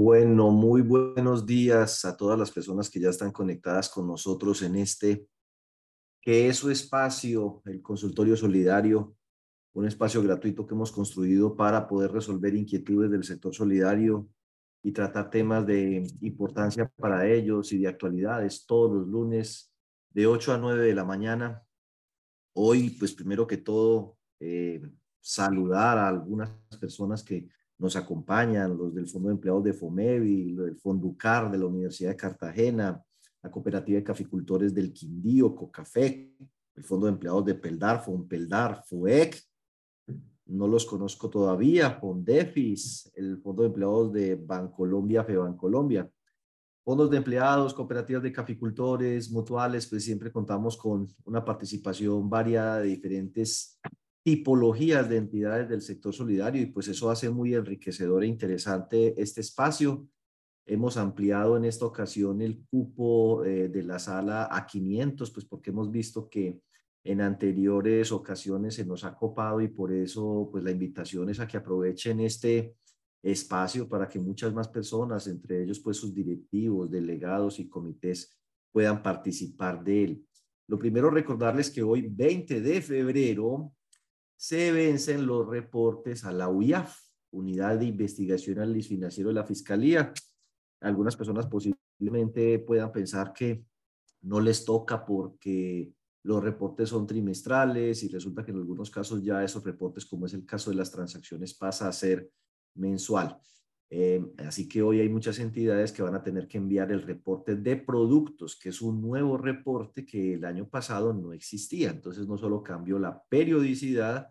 Bueno, muy buenos días a todas las personas que ya están conectadas con nosotros en este, que es su espacio, el consultorio solidario, un espacio gratuito que hemos construido para poder resolver inquietudes del sector solidario y tratar temas de importancia para ellos y de actualidades todos los lunes de 8 a 9 de la mañana. Hoy, pues primero que todo, eh, saludar a algunas personas que nos acompañan, los del Fondo de Empleados de FOMEVI, los del Fondo CAR de la Universidad de Cartagena, la Cooperativa de Caficultores del Quindío, COCAFE, el Fondo de Empleados de Peldar, FONPELDAR, FUEC, no los conozco todavía, FONDEFIS, el Fondo de Empleados de Bancolombia, FEBANColombia, fondos de empleados, cooperativas de caficultores, mutuales, pues siempre contamos con una participación variada de diferentes tipologías de entidades del sector solidario y pues eso hace muy enriquecedor e interesante este espacio. Hemos ampliado en esta ocasión el cupo eh, de la sala a 500, pues porque hemos visto que en anteriores ocasiones se nos ha copado y por eso pues la invitación es a que aprovechen este espacio para que muchas más personas, entre ellos pues sus directivos, delegados y comités puedan participar de él. Lo primero recordarles que hoy 20 de febrero se vencen los reportes a la UIAF, Unidad de Investigación Análisis Financiero de la Fiscalía. Algunas personas posiblemente puedan pensar que no les toca porque los reportes son trimestrales y resulta que en algunos casos ya esos reportes, como es el caso de las transacciones, pasa a ser mensual. Eh, así que hoy hay muchas entidades que van a tener que enviar el reporte de productos, que es un nuevo reporte que el año pasado no existía. Entonces no solo cambió la periodicidad,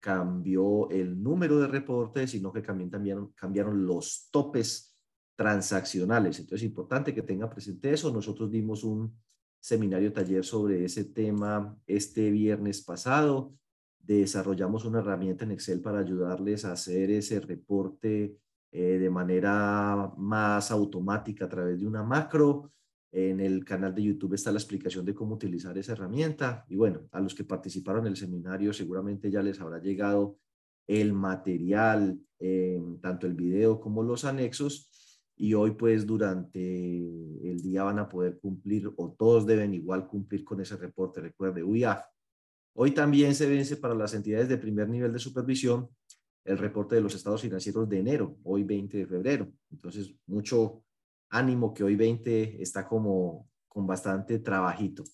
cambió el número de reportes, sino que también cambiaron, cambiaron los topes transaccionales. Entonces es importante que tenga presente eso. Nosotros dimos un seminario taller sobre ese tema este viernes pasado. Desarrollamos una herramienta en Excel para ayudarles a hacer ese reporte eh, de manera más automática a través de una macro. En el canal de YouTube está la explicación de cómo utilizar esa herramienta. Y bueno, a los que participaron en el seminario seguramente ya les habrá llegado el material, eh, tanto el video como los anexos. Y hoy pues durante el día van a poder cumplir o todos deben igual cumplir con ese reporte. Recuerde, UIAF. Hoy también se vence para las entidades de primer nivel de supervisión el reporte de los estados financieros de enero, hoy 20 de febrero. Entonces, mucho ánimo que hoy 20 está como con bastante trabajito.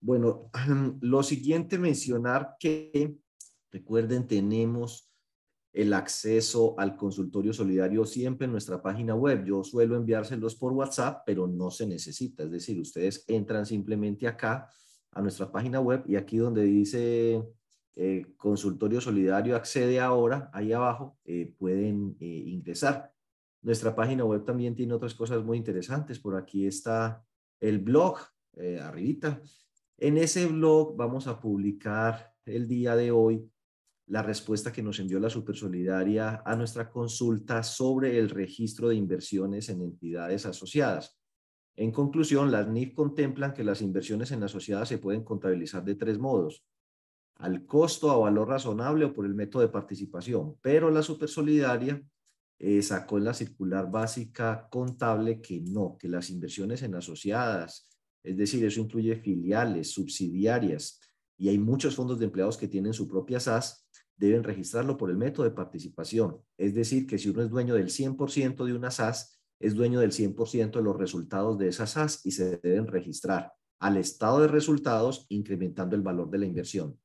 Bueno, lo siguiente mencionar que, recuerden, tenemos el acceso al consultorio solidario siempre en nuestra página web. Yo suelo enviárselos por WhatsApp, pero no se necesita. Es decir, ustedes entran simplemente acá a nuestra página web y aquí donde dice eh, consultorio solidario accede ahora, ahí abajo eh, pueden eh, ingresar. Nuestra página web también tiene otras cosas muy interesantes. Por aquí está el blog, arribita. En ese blog vamos a publicar el día de hoy la respuesta que nos envió la Supersolidaria a nuestra consulta sobre el registro de inversiones en entidades asociadas. En conclusión, las NIF contemplan que las inversiones en asociadas se pueden contabilizar de tres modos al costo a valor razonable o por el método de participación, pero la Supersolidaria eh, sacó en la circular básica contable que no, que las inversiones en asociadas, es decir, eso incluye filiales, subsidiarias, y hay muchos fondos de empleados que tienen su propia SAS, deben registrarlo por el método de participación. Es decir, que si uno es dueño del 100% de una SAS, es dueño del 100% de los resultados de esa SAS y se deben registrar al estado de resultados incrementando el valor de la inversión.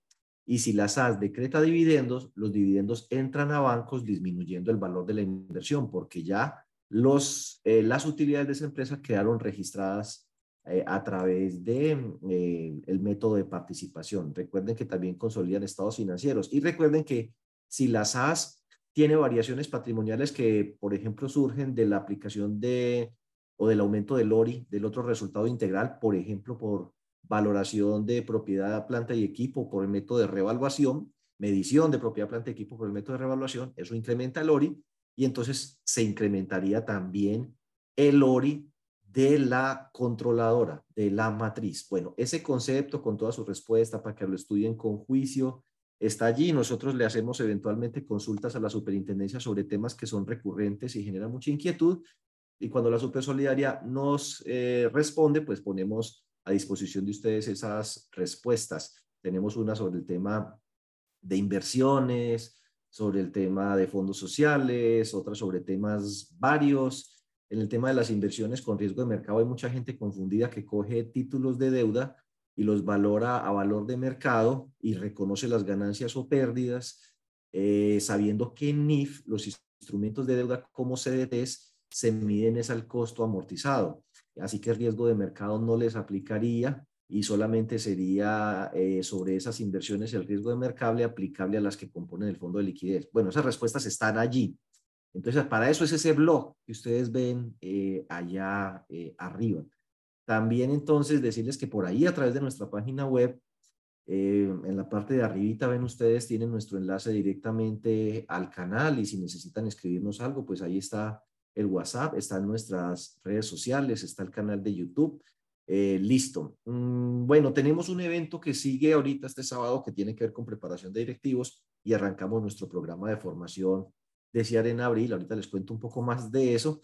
Y si la SAS decreta dividendos, los dividendos entran a bancos disminuyendo el valor de la inversión porque ya los, eh, las utilidades de esa empresa quedaron registradas eh, a través de eh, método de participación. Recuerden que también consolidan estados financieros y recuerden que si la SAS tiene variaciones patrimoniales que, por ejemplo, surgen de la aplicación de o del aumento del ORI, del otro resultado integral, por ejemplo, por valoración de propiedad, planta y equipo por el método de revaluación, medición de propiedad, planta y equipo por el método de revaluación, eso incrementa el ORI y entonces se incrementaría también el ORI de la controladora, de la matriz. Bueno, ese concepto con toda su respuesta para que lo estudien con juicio está allí. Nosotros le hacemos eventualmente consultas a la superintendencia sobre temas que son recurrentes y generan mucha inquietud y cuando la Supersolidaria nos eh, responde, pues ponemos a disposición de ustedes esas respuestas. Tenemos una sobre el tema de inversiones, sobre el tema de fondos sociales, otra sobre temas varios. En el tema de las inversiones con riesgo de mercado hay mucha gente confundida que coge títulos de deuda y los valora a valor de mercado y reconoce las ganancias o pérdidas, eh, sabiendo que en NIF los instrumentos de deuda como CDTs se miden es al costo amortizado. Así que el riesgo de mercado no les aplicaría y solamente sería eh, sobre esas inversiones el riesgo de mercado aplicable a las que componen el fondo de liquidez. Bueno, esas respuestas están allí. Entonces, para eso es ese blog que ustedes ven eh, allá eh, arriba. También entonces decirles que por ahí a través de nuestra página web, en la parte de arribita ven ustedes, tienen nuestro enlace directamente al canal y si necesitan escribirnos algo, pues ahí está el WhatsApp, están nuestras redes sociales, está el canal de YouTube. Eh, listo. Mm, bueno, tenemos un evento que sigue ahorita este sábado que tiene que ver con preparación de directivos y arrancamos nuestro programa de formación de CIAR en abril. Ahorita les cuento un poco más de eso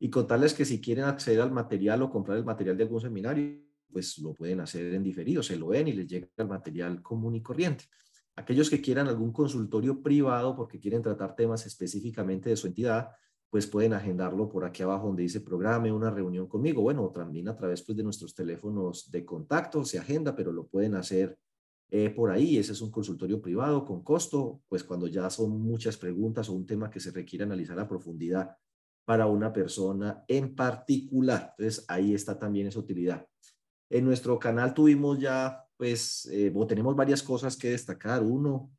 y contarles que si quieren acceder al material o comprar el material de algún seminario, pues lo pueden hacer en diferido, se lo ven y les llega el material común y corriente. Aquellos que quieran algún consultorio privado porque quieren tratar temas específicamente de su entidad, pues pueden agendarlo por aquí abajo donde dice programe una reunión conmigo. Bueno, también a través pues, de nuestros teléfonos de contacto se agenda, pero lo pueden hacer eh, por ahí. Ese es un consultorio privado con costo, pues cuando ya son muchas preguntas o un tema que se requiere analizar a profundidad para una persona en particular. Entonces, ahí está también esa utilidad. En nuestro canal tuvimos ya, pues, eh, tenemos varias cosas que destacar. Uno,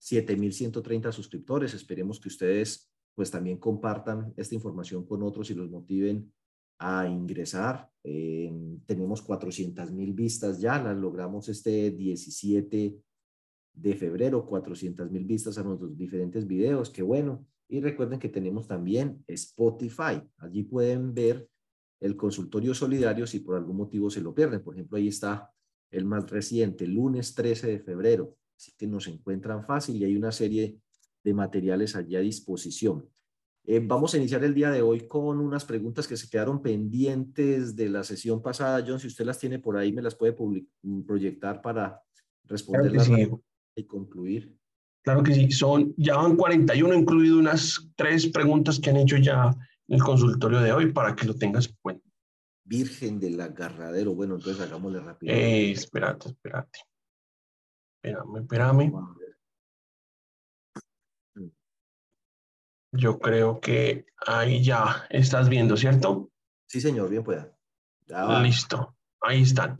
7.130 suscriptores. Esperemos que ustedes pues también compartan esta información con otros y los motiven a ingresar. Eh, tenemos 400 mil vistas ya, las logramos este 17 de febrero, 400 mil vistas a nuestros diferentes videos, qué bueno. Y recuerden que tenemos también Spotify, allí pueden ver el consultorio solidario si por algún motivo se lo pierden. Por ejemplo, ahí está el más reciente, lunes 13 de febrero, así que nos encuentran fácil y hay una serie de materiales allí a disposición. Eh, vamos a iniciar el día de hoy con unas preguntas que se quedaron pendientes de la sesión pasada. John, si usted las tiene por ahí, me las puede mm, proyectar para responderlas y concluir. Claro que sí, son, ya van 41, incluido unas tres preguntas que han hecho ya en el consultorio de hoy para que lo tengas en cuenta. Virgen del agarradero. Bueno, entonces hagámosle rápido. Eh, espérate, espérate. Espérame, espérame. Yo creo que ahí ya estás viendo, ¿cierto? Sí, señor, bien pueda. Listo, ahí están.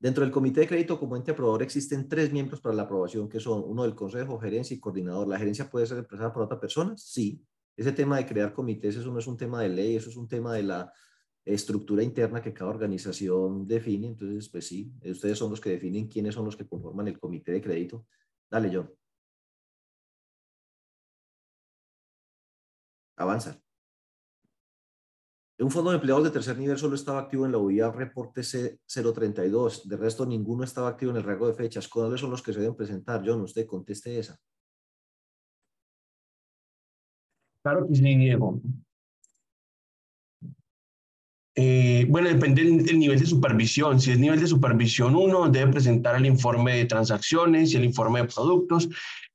Dentro del comité de crédito como ente aprobador existen tres miembros para la aprobación, que son uno del consejo, gerencia y coordinador. ¿La gerencia puede ser representada por otra persona? Sí. Ese tema de crear comités, eso no es un tema de ley, eso es un tema de la estructura interna que cada organización define. Entonces, pues sí, ustedes son los que definen quiénes son los que conforman el comité de crédito. Dale, John. Avanzar. Un fondo de empleados de tercer nivel solo estaba activo en la UIA reporte C032. De resto, ninguno estaba activo en el rango de fechas. ¿Cuáles son los que se deben presentar? John, usted conteste esa. Claro que sí, Diego. Eh, bueno, depende del, nivel de supervisión. Si es nivel de supervisión 1, debe presentar el informe de transacciones y el informe de productos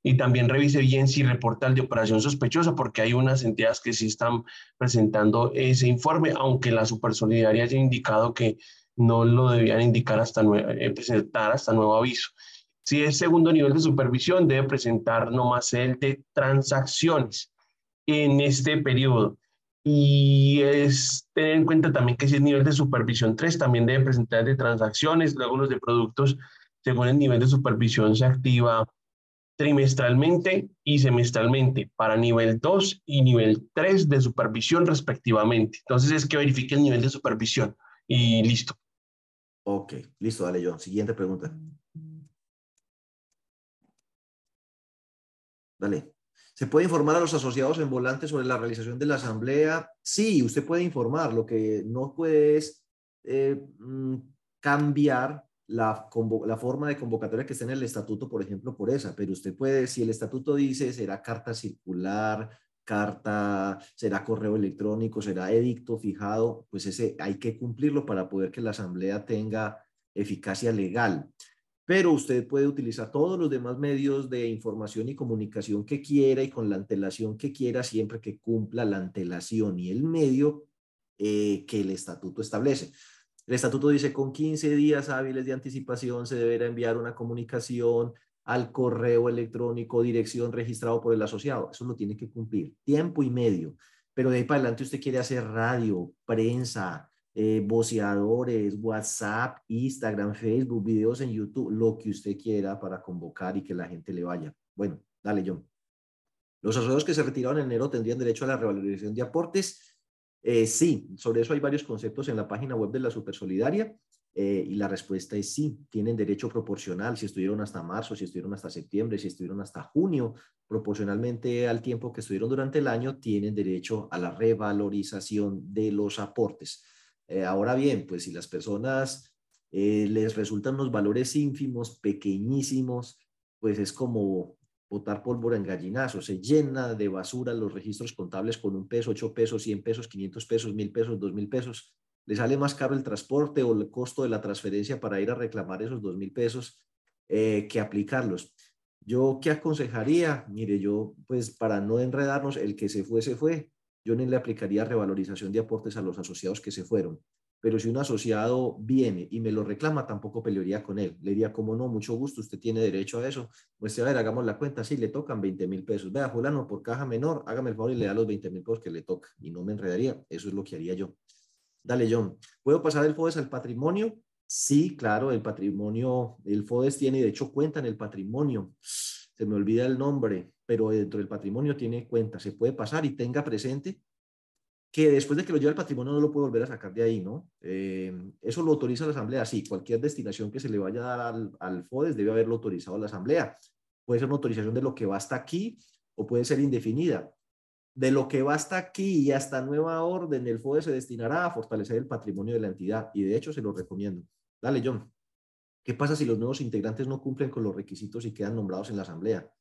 y también revise bien si reporta el de operación sospechosa, porque hay unas entidades que sí están presentando ese informe, aunque la Supersolidaria haya indicado que no lo debían indicar hasta eh, presentar hasta nuevo aviso. Si es segundo nivel de supervisión, debe presentar nomás el de transacciones en este periodo. Y es tener en cuenta también que si es nivel de supervisión 3, también debe presentar de transacciones, luego los de productos, según el nivel de supervisión, se activa trimestralmente y semestralmente para nivel 2 y nivel 3 de supervisión respectivamente. Entonces es que verifique el nivel de supervisión y listo. Ok, listo, dale John. Siguiente pregunta. Dale. ¿Se puede informar a los asociados en volante sobre la realización de la asamblea? Sí, usted puede informar. Lo que no puede es eh, mm, cambiar la, forma de convocatoria que está en el estatuto, por ejemplo, por esa. Pero usted puede, si el estatuto dice será carta circular, carta, será correo electrónico, será edicto fijado, pues ese hay que cumplirlo para poder que la asamblea tenga eficacia legal. Pero usted puede utilizar todos los demás medios de información y comunicación que quiera y con la antelación que quiera, siempre que cumpla la antelación y el medio eh, que el estatuto establece. El estatuto dice con 15 días hábiles de anticipación se deberá enviar una comunicación al correo electrónico, dirección registrado por el asociado. Eso lo tiene que cumplir, tiempo y medio. Pero de ahí para adelante usted quiere hacer radio, prensa, eh, voceadores, WhatsApp, Instagram, Facebook, videos en YouTube, lo que usted quiera para convocar y que la gente le vaya. Bueno, dale, John. Los asociados que se retiraron en enero tendrían derecho a la revalorización de aportes. Eh, sí, sobre eso hay varios conceptos en la página web de la Supersolidaria. Eh, y la respuesta es sí, tienen derecho proporcional si estuvieron hasta marzo, si estuvieron hasta septiembre, si estuvieron hasta junio, proporcionalmente al tiempo que estuvieron durante el año, tienen derecho a la revalorización de los aportes. Eh, ahora bien, pues si las personas eh, les resultan unos valores ínfimos, pequeñísimos, pues es como botar pólvora en gallinazo, se llena de basura los registros contables con un peso, ocho pesos, cien pesos, quinientos pesos, mil pesos, dos mil pesos, le sale más caro el transporte o el costo de la transferencia para ir a reclamar esos dos mil pesos eh, que aplicarlos. Yo, ¿qué aconsejaría? Mire, yo, pues para no enredarnos, el que se fue, se fue. Yo ni le aplicaría revalorización de aportes a los asociados que se fueron. Pero si un asociado viene y me lo reclama, tampoco pelearía con él. Le diría, como no, mucho gusto, usted tiene derecho a eso. Pues a ver, hagamos la cuenta, sí, le tocan 20 mil pesos. Vea, fulano, por caja menor, hágame el favor y le da los 20 mil pesos que le toca. Y no me enredaría. Eso es lo que haría yo. Dale, John. ¿Puedo pasar el FODES al patrimonio? Sí, claro, el patrimonio, el FODES tiene, de hecho, cuenta en el patrimonio. Se me olvida el nombre, pero dentro del patrimonio tiene cuenta. Se puede pasar y tenga presente que después de que lo lleve al patrimonio no lo puede volver a sacar de ahí, ¿no? Eh, eso lo autoriza la Asamblea. Sí, cualquier destinación que se le vaya a dar al, al FODES debe haberlo autorizado la Asamblea. Puede ser una autorización de lo que va hasta aquí o puede ser indefinida de lo que va hasta aquí y hasta nueva orden, el FODE se destinará a fortalecer el patrimonio de la entidad y de hecho se lo recomiendo. Dale, John. ¿Qué pasa si los nuevos integrantes no cumplen con los requisitos y quedan nombrados en la asamblea?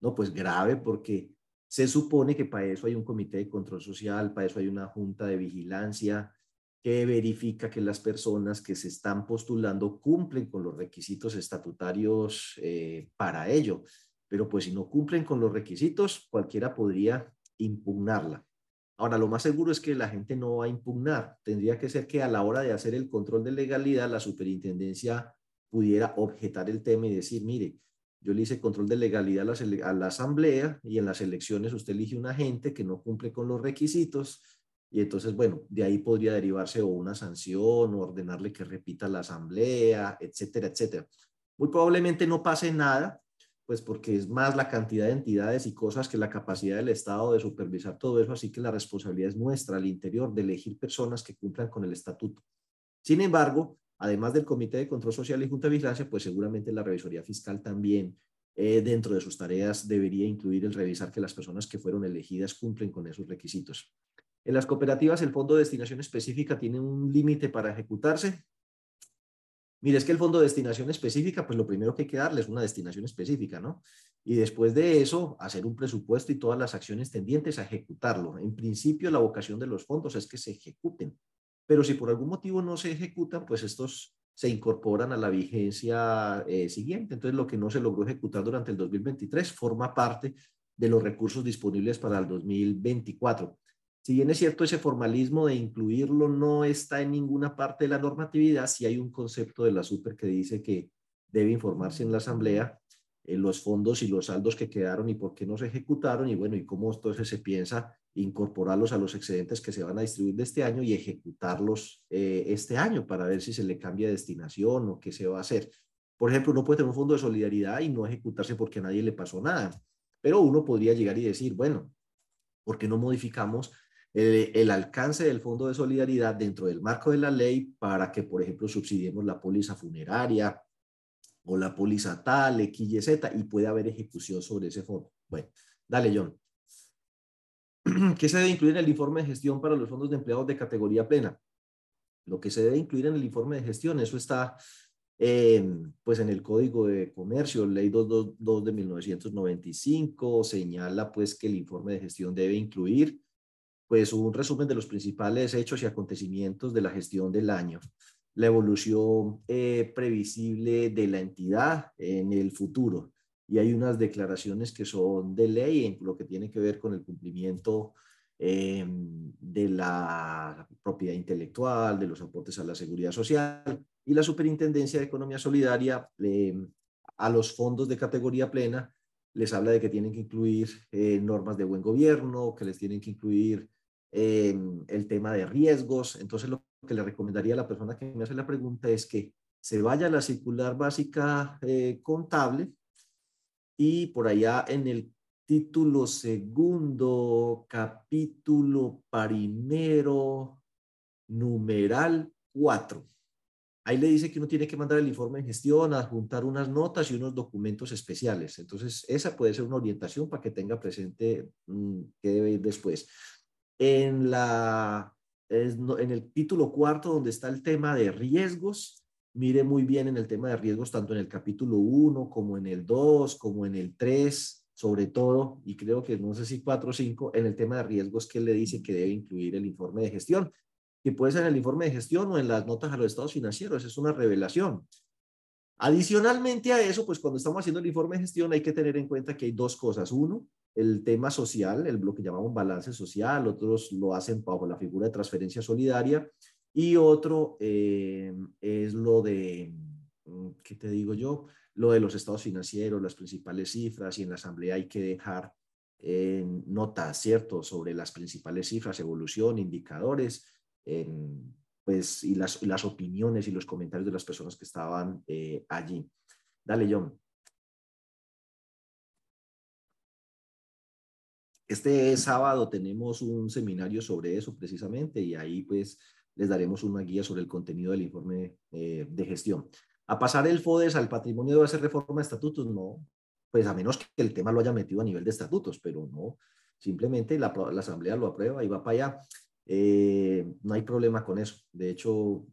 No, pues grave porque se supone que para eso hay un comité de control social, para eso hay una junta de vigilancia que verifica que las personas que se están postulando cumplen con los requisitos estatutarios eh, para ello. Pero pues si no cumplen con los requisitos, cualquiera podría impugnarla. Ahora, lo más seguro es que la gente no va a impugnar. Tendría que ser que a la hora de hacer el control de legalidad, la superintendencia pudiera objetar el tema y decir, mire, yo le hice control de legalidad a la, asamblea y en las elecciones usted elige un agente que no cumple con los requisitos y entonces, bueno, de ahí podría derivarse o una sanción o ordenarle que repita la asamblea, etcétera, etcétera. Muy probablemente no pase nada, pues porque es más la cantidad de entidades y cosas que la capacidad del Estado de supervisar todo eso, así que la responsabilidad es nuestra al interior de elegir personas que cumplan con el estatuto. Sin embargo, además del Comité de Control Social y Junta de Vigilancia, pues seguramente la Revisoría Fiscal también eh, dentro de sus tareas debería incluir el revisar que las personas que fueron elegidas cumplen con esos requisitos. En las cooperativas, el fondo de destinación específica tiene un límite para ejecutarse. Mire, es que el fondo de destinación específica, pues lo primero que hay que darle es una destinación específica, ¿no? Y después de eso, hacer un presupuesto y todas las acciones tendientes a ejecutarlo. En principio, la vocación de los fondos es que se ejecuten, pero si por algún motivo no se ejecutan, pues estos se incorporan a la vigencia eh, siguiente. Entonces, lo que no se logró ejecutar durante el 2023 forma parte de los recursos disponibles para el 2024. Si bien es cierto, ese formalismo de incluirlo no está en ninguna parte de la normatividad, si hay un concepto de la super que dice que debe informarse en la asamblea eh, los fondos y los saldos que quedaron y por qué no se ejecutaron y bueno, y cómo entonces se piensa incorporarlos a los excedentes que se van a distribuir de este año y ejecutarlos eh, este año para ver si se le cambia destinación o qué se va a hacer. Por ejemplo, uno puede tener un fondo de solidaridad y no ejecutarse porque a nadie le pasó nada, pero uno podría llegar y decir, bueno, ¿por qué no modificamos el, alcance del Fondo de Solidaridad dentro del marco de la ley para que, por ejemplo, subsidiemos la póliza funeraria o la póliza tal, X, Y, Z, y puede haber ejecución sobre ese fondo. Bueno, dale, John. ¿Qué se debe incluir en el informe de gestión para los fondos de empleados de categoría plena? Lo que se debe incluir en el informe de gestión, eso está pues en el Código de Comercio, Ley 222 de 1995, señala pues que el informe de gestión debe incluir pues un resumen de los principales hechos y acontecimientos de la gestión del año, la evolución eh, previsible de la entidad en el futuro. Y hay unas declaraciones que son de ley en lo que tiene que ver con el cumplimiento eh, de la propiedad intelectual, de los aportes a la seguridad social y la Superintendencia de Economía Solidaria eh, a los fondos de categoría plena les habla de que tienen que incluir eh, normas de buen gobierno, que les tienen que incluir el tema de riesgos. Entonces, lo que le recomendaría a la persona que me hace la pregunta es que se vaya a la circular básica contable y por allá en el título segundo, capítulo primero, numeral cuatro. Ahí le dice que uno tiene que mandar el informe de gestión, adjuntar unas notas y unos documentos especiales. Entonces, esa puede ser una orientación para que tenga presente mm, qué debe ir después. En, la, en el título cuarto, donde está el tema de riesgos, mire muy bien en el tema de riesgos, tanto en el capítulo 1 como en el 2, como en el 3, sobre todo, y creo que no sé si cuatro o cinco, en el tema de riesgos que le dice que debe incluir el informe de gestión, que puede ser en el informe de gestión o en las notas a los estados financieros, es una revelación. Adicionalmente a eso, pues cuando estamos haciendo el informe de gestión hay que tener en cuenta que hay dos cosas. Uno, el tema social, el, lo que llamamos balance social, otros lo hacen bajo la figura de transferencia solidaria, y otro eh, es lo de, mm, ¿qué te digo yo? lo de los estados financieros, las principales cifras, y en la asamblea hay que dejar eh, notas, ¿cierto?, sobre las principales cifras, evolución, indicadores, pues, y las, las, opiniones y los comentarios de las personas que estaban eh, allí. Dale, John. Este sábado tenemos un seminario sobre eso precisamente y ahí pues les daremos una guía sobre el contenido del informe eh, de gestión. A pasar el FODES al patrimonio debe ser reforma de estatutos, no, pues a menos que el tema lo haya metido a nivel de estatutos, pero no, simplemente la, asamblea lo aprueba y va para allá. Eh, no hay problema con eso. De hecho,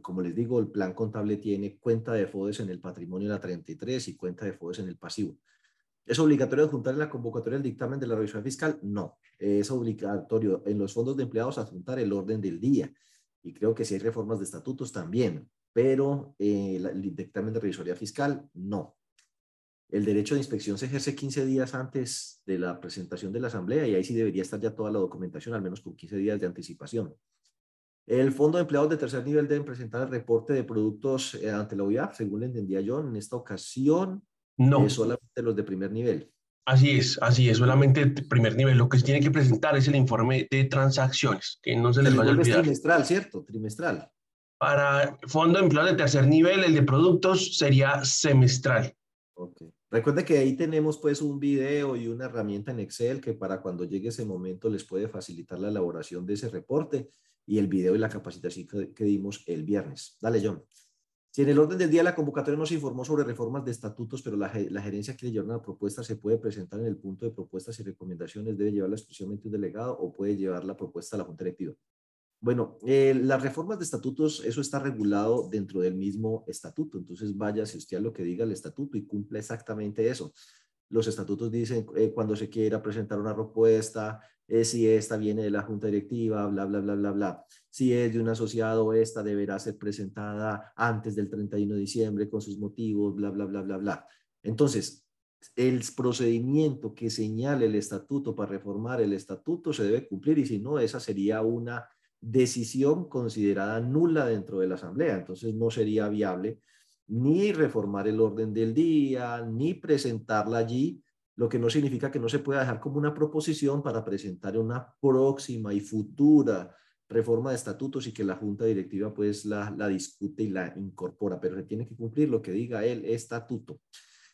como les digo, el plan contable tiene cuenta de FODES en el patrimonio de la 33 y cuenta de FODES en el pasivo. ¿Es obligatorio adjuntar en la convocatoria el dictamen de la revisión fiscal? No. Es obligatorio en los fondos de empleados adjuntar el orden del día. Y creo que si hay reformas de estatutos también pero eh, el dictamen de revisoría fiscal no. El derecho de inspección se ejerce 15 días antes de la presentación de la asamblea y ahí sí debería estar ya toda la documentación, al menos con 15 días de anticipación. El fondo de empleados de tercer nivel deben presentar el reporte de productos eh, ante la OIAF, según entendía yo, en esta ocasión, no. Eh, solamente los de primer nivel. Así es, así es, solamente el primer nivel. Lo que se tiene que presentar es el informe de transacciones, que no se les vaya a olvidar. trimestral, ¿cierto? Trimestral. Para fondo de empleo de tercer nivel, el de productos sería semestral. Ok. Recuerde que ahí tenemos pues un video y una herramienta en Excel que para cuando llegue ese momento les puede facilitar la elaboración de ese reporte y el video y la capacitación que, dimos el viernes. Dale, John. Si en el orden del día la convocatoria nos informó sobre reformas de estatutos, pero la, la gerencia quiere llevar una propuesta, se puede presentar en el punto de propuestas y recomendaciones, debe llevarla exclusivamente un delegado o puede llevar la propuesta a la Junta Directiva. Bueno, eh, las reformas de estatutos, eso está regulado dentro del mismo estatuto. Entonces, vaya si usted a lo que diga el estatuto y cumple exactamente eso. Los estatutos dicen eh, cuando se quiera presentar una propuesta, eh, si esta viene de la junta directiva, bla, bla, bla, bla, bla. Si es de un asociado, esta deberá ser presentada antes del 31 de diciembre con sus motivos, bla, bla, bla, bla, bla. Entonces, el procedimiento que señale el estatuto para reformar el estatuto se debe cumplir y si no, esa sería una decisión considerada nula dentro de la Asamblea. Entonces no sería viable ni reformar el orden del día, ni presentarla allí, lo que no significa que no se pueda dejar como una proposición para presentar una próxima y futura reforma de estatutos y que la junta directiva pues la, la discute y la incorpora, pero se tiene que cumplir lo que diga el estatuto.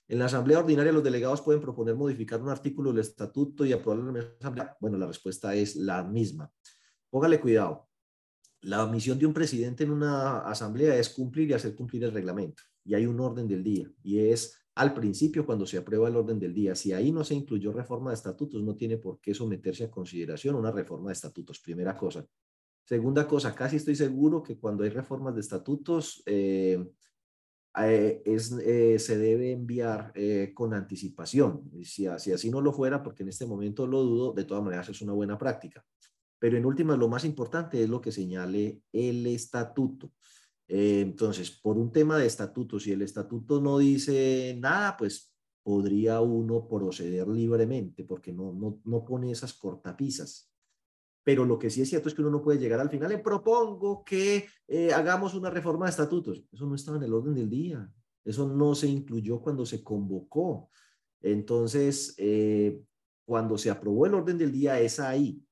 En la asamblea ordinaria los delegados pueden proponer modificar un artículo del estatuto y aprobarlo en la asamblea. Bueno, la respuesta es la misma. Póngale cuidado. La misión de un presidente en una asamblea es cumplir y hacer cumplir el reglamento. Y hay un orden del día. Y es al principio cuando se aprueba el orden del día. Si ahí no se incluyó reforma de estatutos, no tiene por qué someterse a consideración una reforma de estatutos. Primera cosa. Segunda cosa, casi estoy seguro que cuando hay reformas de estatutos, eh, eh, eh, se debe enviar con anticipación. Si, si, así no lo fuera, porque en este momento lo dudo, de todas maneras es una buena práctica. Pero en últimas, lo más importante es lo que señale el estatuto. Entonces, por un tema de estatuto, si el estatuto no dice nada, pues podría uno proceder libremente, porque no, no, no pone esas cortapisas pero lo que sí es cierto es que uno no puede llegar al final. Le propongo que eh, hagamos una reforma de estatutos. Eso no estaba en el orden del día. Eso no se incluyó cuando se convocó. Entonces, eh, cuando se aprobó el orden del día, es ahí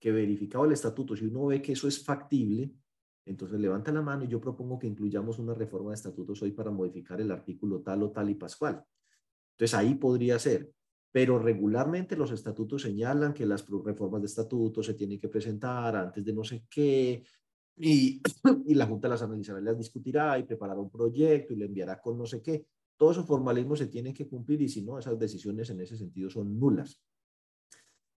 que verificaba el estatuto. Si uno ve que eso es factible, entonces levanta la mano y yo propongo que incluyamos una reforma de estatutos hoy para modificar el artículo tal o tal y pascual. Entonces ahí podría ser pero regularmente los estatutos señalan que las reformas de estatutos se tienen que presentar antes de no sé qué, y, y la Junta las analizará, las discutirá y preparará un proyecto y le enviará con no sé qué. Todos esos formalismos se tienen que cumplir y si no, esas decisiones en ese sentido son nulas.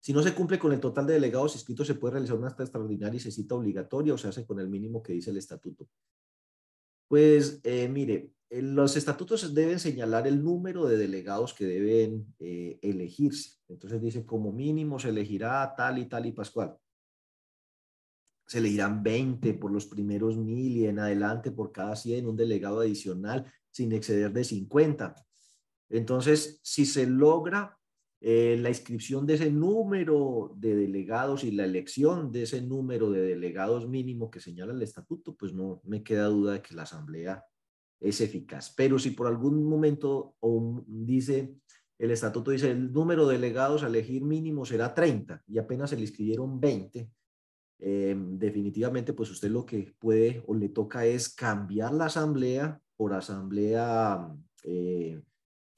Si no se cumple con el total de delegados inscritos, se puede realizar una acta extraordinaria y se cita obligatoria o se hace con el mínimo que dice el estatuto. Pues eh, mire, los estatutos deben señalar el número de delegados que deben eh, elegirse. Entonces dice, como mínimo se elegirá tal y tal y Pascual. Se elegirán 20 por los primeros mil y en adelante por cada 100 un delegado adicional sin exceder de 50. Entonces, si se logra eh, la inscripción de ese número de delegados y la elección de ese número de delegados mínimo que señala el estatuto, pues no me queda duda de que la asamblea es eficaz. Pero si por algún momento o dice, el estatuto dice el número de delegados a elegir mínimo será 30 y apenas se le inscribieron 20, eh, definitivamente pues usted lo que puede o le toca es cambiar la asamblea por asamblea eh,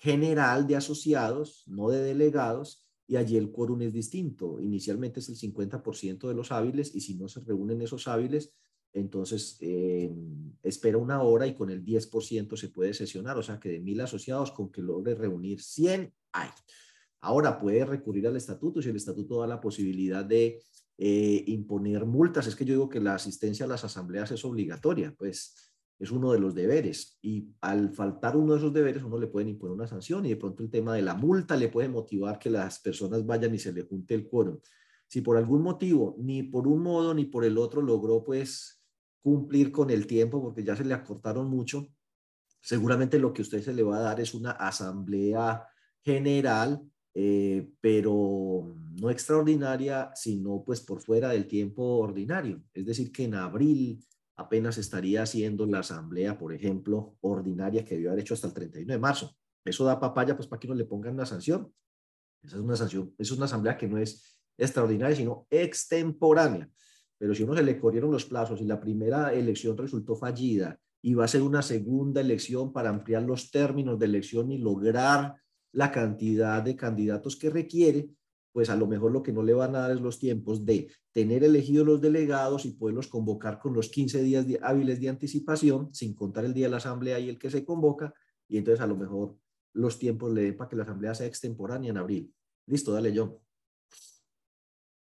general de asociados, no de delegados, y allí el quórum es distinto. Inicialmente es el 50% de los hábiles y si no se reúnen esos hábiles, entonces eh, espera una hora y con el 10% se puede sesionar, o sea que de mil asociados con que logre reunir 100 hay. Ahora puede recurrir al estatuto si el estatuto da la posibilidad de eh, imponer multas. Es que yo digo que la asistencia a las asambleas es obligatoria, pues es uno de los deberes y al faltar uno de esos deberes uno le pueden imponer una sanción y de pronto el tema de la multa le puede motivar que las personas vayan y se le junte el quórum. Si por algún motivo, ni por un modo ni por el otro logró pues cumplir con el tiempo porque ya se le acortaron mucho. Seguramente lo que usted se le va a dar es una asamblea general, eh, pero no extraordinaria, sino pues por fuera del tiempo ordinario. Es decir, que en abril apenas estaría haciendo la asamblea, por ejemplo, ordinaria que debió haber hecho hasta el 31 de marzo. Eso da papaya, pues para que no le pongan la sanción. Esa es una sanción, es una asamblea que no es extraordinaria, sino extemporánea pero si uno se le corrieron los plazos y la primera elección resultó fallida y va a ser una segunda elección para ampliar los términos de elección y lograr la cantidad de candidatos que requiere, pues a lo mejor lo que no le van a dar es los tiempos de tener elegidos los delegados y poderlos convocar con los 15 días hábiles de anticipación, sin contar el día de la asamblea y el que se convoca, y entonces a lo mejor los tiempos le den para que la asamblea sea extemporánea en abril. Listo, dale John.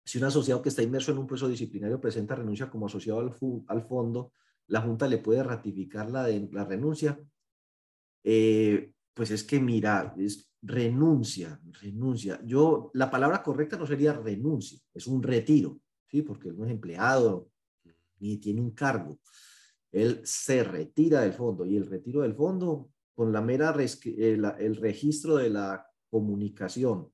Si un asociado que está inmerso en un proceso disciplinario presenta renuncia como asociado al, fondo, la Junta le puede ratificar la, la renuncia. Eh, pues es que mira, es renuncia, renuncia. Yo, la palabra correcta no sería renuncia, es un retiro, ¿sí? Porque él no es empleado ni tiene un cargo. Él se retira del fondo y el retiro del fondo con la mera, eh, el registro de la comunicación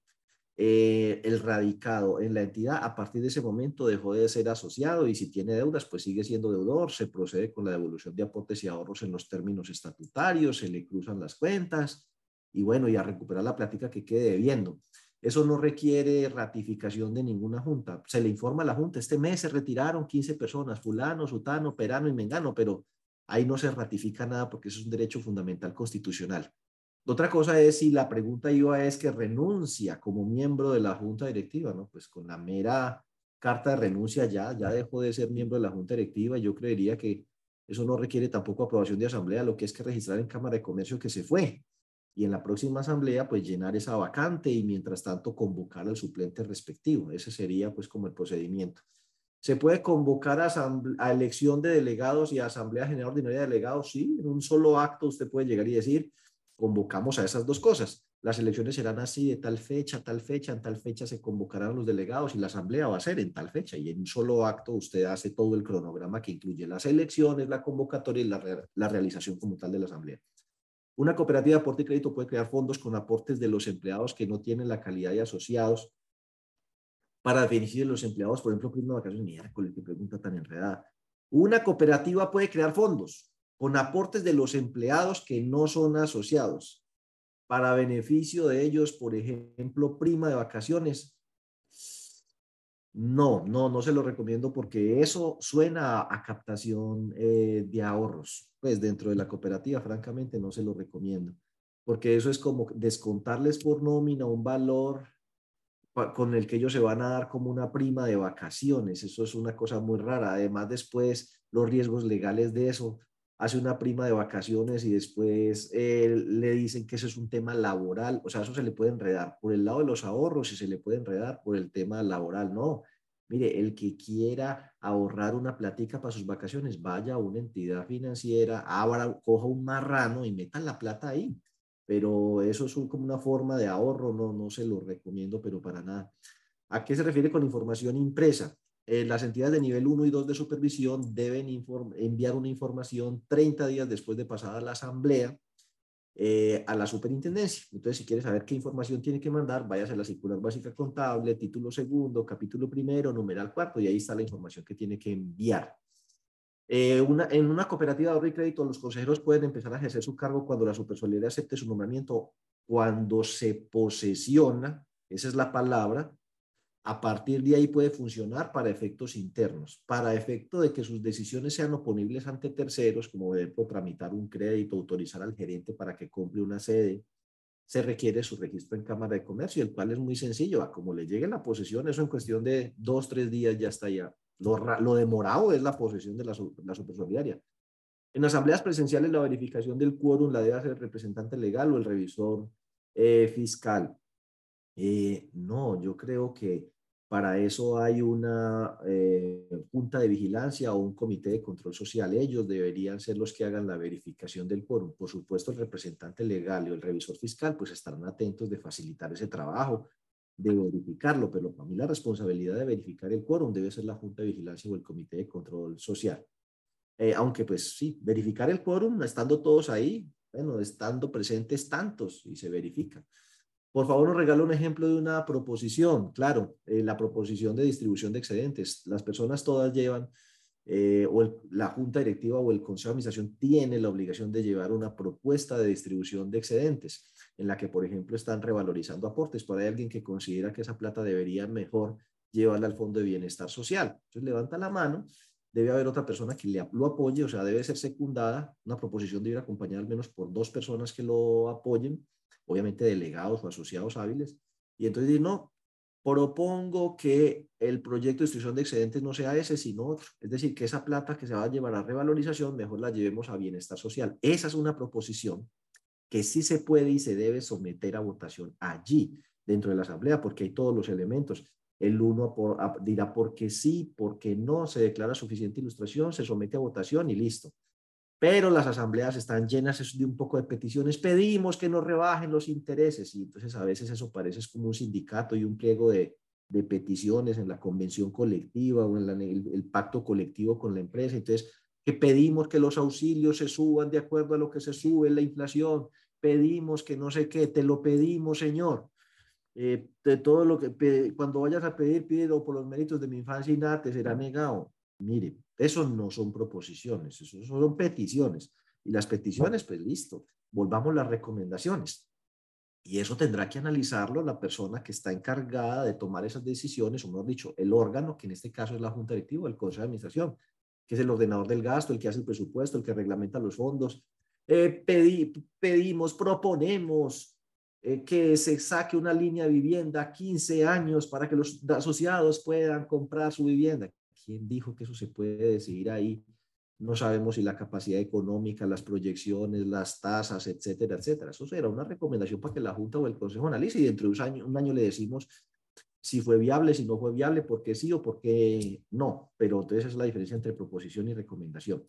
eh, el radicado en la entidad a partir de ese momento dejó de ser asociado y si tiene deudas, pues sigue siendo deudor, se procede con la devolución de aportes y ahorros en los términos estatutarios, se le cruzan las cuentas y bueno, y a recuperar la plática que quede debiendo. Eso no requiere ratificación de ninguna junta. Se le informa a la junta, este mes se retiraron 15 personas, fulano, sutano, perano y mengano, pero ahí no se ratifica nada porque eso es un derecho fundamental constitucional. Otra cosa es si la pregunta iba es que renuncia como miembro de la junta directiva, ¿no? Pues con la mera carta de renuncia ya, ya dejó de ser miembro de la junta directiva yo creería que eso no requiere tampoco aprobación de asamblea, lo que es que registrar en Cámara de Comercio que se fue y en la próxima asamblea pues llenar esa vacante y mientras tanto convocar al suplente respectivo. Ese sería pues como el procedimiento. ¿Se puede convocar a, a, elección de delegados y a Asamblea General Ordinaria de Delegados? Sí, en un solo acto usted puede llegar y decir, convocamos a esas dos cosas. Las elecciones serán así de tal fecha, tal fecha, en tal fecha se convocarán los delegados y la asamblea va a ser en tal fecha y en un solo acto usted hace todo el cronograma que incluye las elecciones, la convocatoria y la, la realización como tal de la asamblea. Una cooperativa de aporte y crédito puede crear fondos con aportes de los empleados que no tienen la calidad de asociados para beneficio de los empleados, por ejemplo, de vacaciones, miércoles, qué pregunta tan enredada. Una cooperativa puede crear fondos con aportes de los empleados que no son asociados para beneficio de ellos, por ejemplo, prima de vacaciones. No, no, no se lo recomiendo porque eso suena a, captación eh, de ahorros. Pues dentro de la cooperativa, francamente, no se lo recomiendo, porque eso es como descontarles por nómina un valor con el que ellos se van a dar como una prima de vacaciones. Eso es una cosa muy rara. Además, después los riesgos legales de eso hace una prima de vacaciones y después eh, le dicen que eso es un tema laboral, o sea, eso se le puede enredar por el lado de los ahorros y se le puede enredar por el tema laboral, no. Mire, el que quiera ahorrar una platica para sus vacaciones, vaya a una entidad financiera, abra, coja un marrano y meta la plata ahí. Pero eso es como una forma de ahorro, no, no se lo recomiendo, pero para nada. ¿A qué se refiere con información impresa? Eh, las entidades de nivel 1 y 2 de supervisión deben enviar una información 30 días después de pasada la asamblea eh, a la superintendencia. Entonces, si quiere saber qué información tiene que mandar, váyase a la circular básica contable, título segundo, capítulo primero, numeral cuarto, y ahí está la información que tiene que enviar. Eh, una, en una cooperativa de ahorro y crédito, los consejeros pueden empezar a ejercer su cargo cuando la supersolidaridad acepte su nombramiento, cuando se posesiona, esa es la palabra, a partir de ahí puede funcionar para efectos internos, para efecto de que sus decisiones sean oponibles ante terceros, como de tramitar un crédito, autorizar al gerente para que compre una sede, se requiere su registro en Cámara de Comercio, el cual es muy sencillo, a como le llegue la posesión, eso en cuestión de dos, tres días ya está ya. Lo, demorado es la posesión de la, la supersolidaria. En asambleas presenciales, la verificación del quórum la debe hacer el representante legal o el revisor eh, fiscal. Eh, no, yo creo que para eso hay una eh, junta de vigilancia o un comité de control social. Ellos deberían ser los que hagan la verificación del quórum. Por supuesto, el representante legal y el revisor fiscal pues estarán atentos de facilitar ese trabajo, de verificarlo, pero para mí la responsabilidad de verificar el quórum debe ser la junta de vigilancia o el comité de control social. Eh, aunque pues sí, verificar el quórum, estando todos ahí, bueno, estando presentes tantos y se verifica. Por favor, nos regala un ejemplo de una proposición. Claro, eh, la proposición de distribución de excedentes. Las personas todas llevan, eh, o la junta directiva o el consejo de administración tiene la obligación de llevar una propuesta de distribución de excedentes, en la que, por ejemplo, están revalorizando aportes. Por ahí alguien que considera que esa plata debería mejor llevarla al Fondo de Bienestar Social. Entonces levanta la mano, debe haber otra persona que le, lo apoye, o sea, debe ser secundada. Una proposición debe ir acompañada al menos por dos personas que lo apoyen obviamente delegados o asociados hábiles, y entonces no, propongo que el proyecto de distribución de excedentes no sea ese, sino otro. Es decir, que esa plata que se va a llevar a revalorización, mejor la llevemos a bienestar social. Esa es una proposición que sí se puede y se debe someter a votación allí, dentro de la asamblea, porque hay todos los elementos. El uno dirá por qué sí, por qué no, se declara suficiente ilustración, se somete a votación y listo pero las asambleas están llenas de un poco de peticiones, pedimos que nos rebajen los intereses y entonces a veces eso parece como un sindicato y un pliego de, de peticiones en la convención colectiva o en el, pacto colectivo con la empresa. Entonces, que pedimos que los auxilios se suban de acuerdo a lo que se sube la inflación, pedimos que no sé qué, te lo pedimos, Señor. Eh, de todo lo que, cuando vayas a pedir, pídelo por los méritos de mi infancia y nada te será negado. Mire, eso no son proposiciones, eso son peticiones. Y las peticiones, pues listo, volvamos las recomendaciones. Y eso tendrá que analizarlo la persona que está encargada de tomar esas decisiones, o mejor dicho, el órgano, que en este caso es la Junta Directiva, el Consejo de Administración, que es el ordenador del gasto, el que hace el presupuesto, el que reglamenta los fondos. Eh, pedimos, proponemos eh, que se saque una línea de vivienda 15 años para que los asociados puedan comprar su vivienda. ¿Quién dijo que eso se puede decidir ahí? No sabemos si la capacidad económica, las proyecciones, las tasas, etcétera, etcétera. Eso será una recomendación para que la Junta o el Consejo analice y dentro de un año, un año le decimos si fue viable, si no fue viable, por qué sí o por qué no. Pero entonces esa es la diferencia entre proposición y recomendación.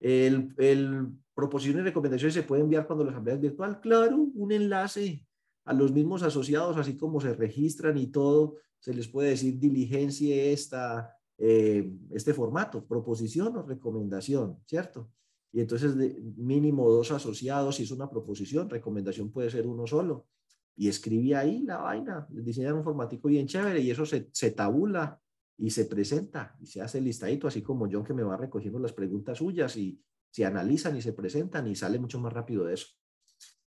El, el proposición y recomendación se puede enviar cuando la asamblea es virtual. Claro, un enlace a los mismos asociados, así como se registran y todo, se les puede decir diligencia esta, eh, este formato, proposición o recomendación, ¿cierto? Y entonces de mínimo dos asociados, si es una proposición, recomendación puede ser uno solo. Y escribí ahí la vaina, les diseñan un formatico bien chévere y eso se, se tabula y se presenta y se hace el listadito, así como John que me va recogiendo las preguntas suyas y se analizan y se presentan y sale mucho más rápido de eso.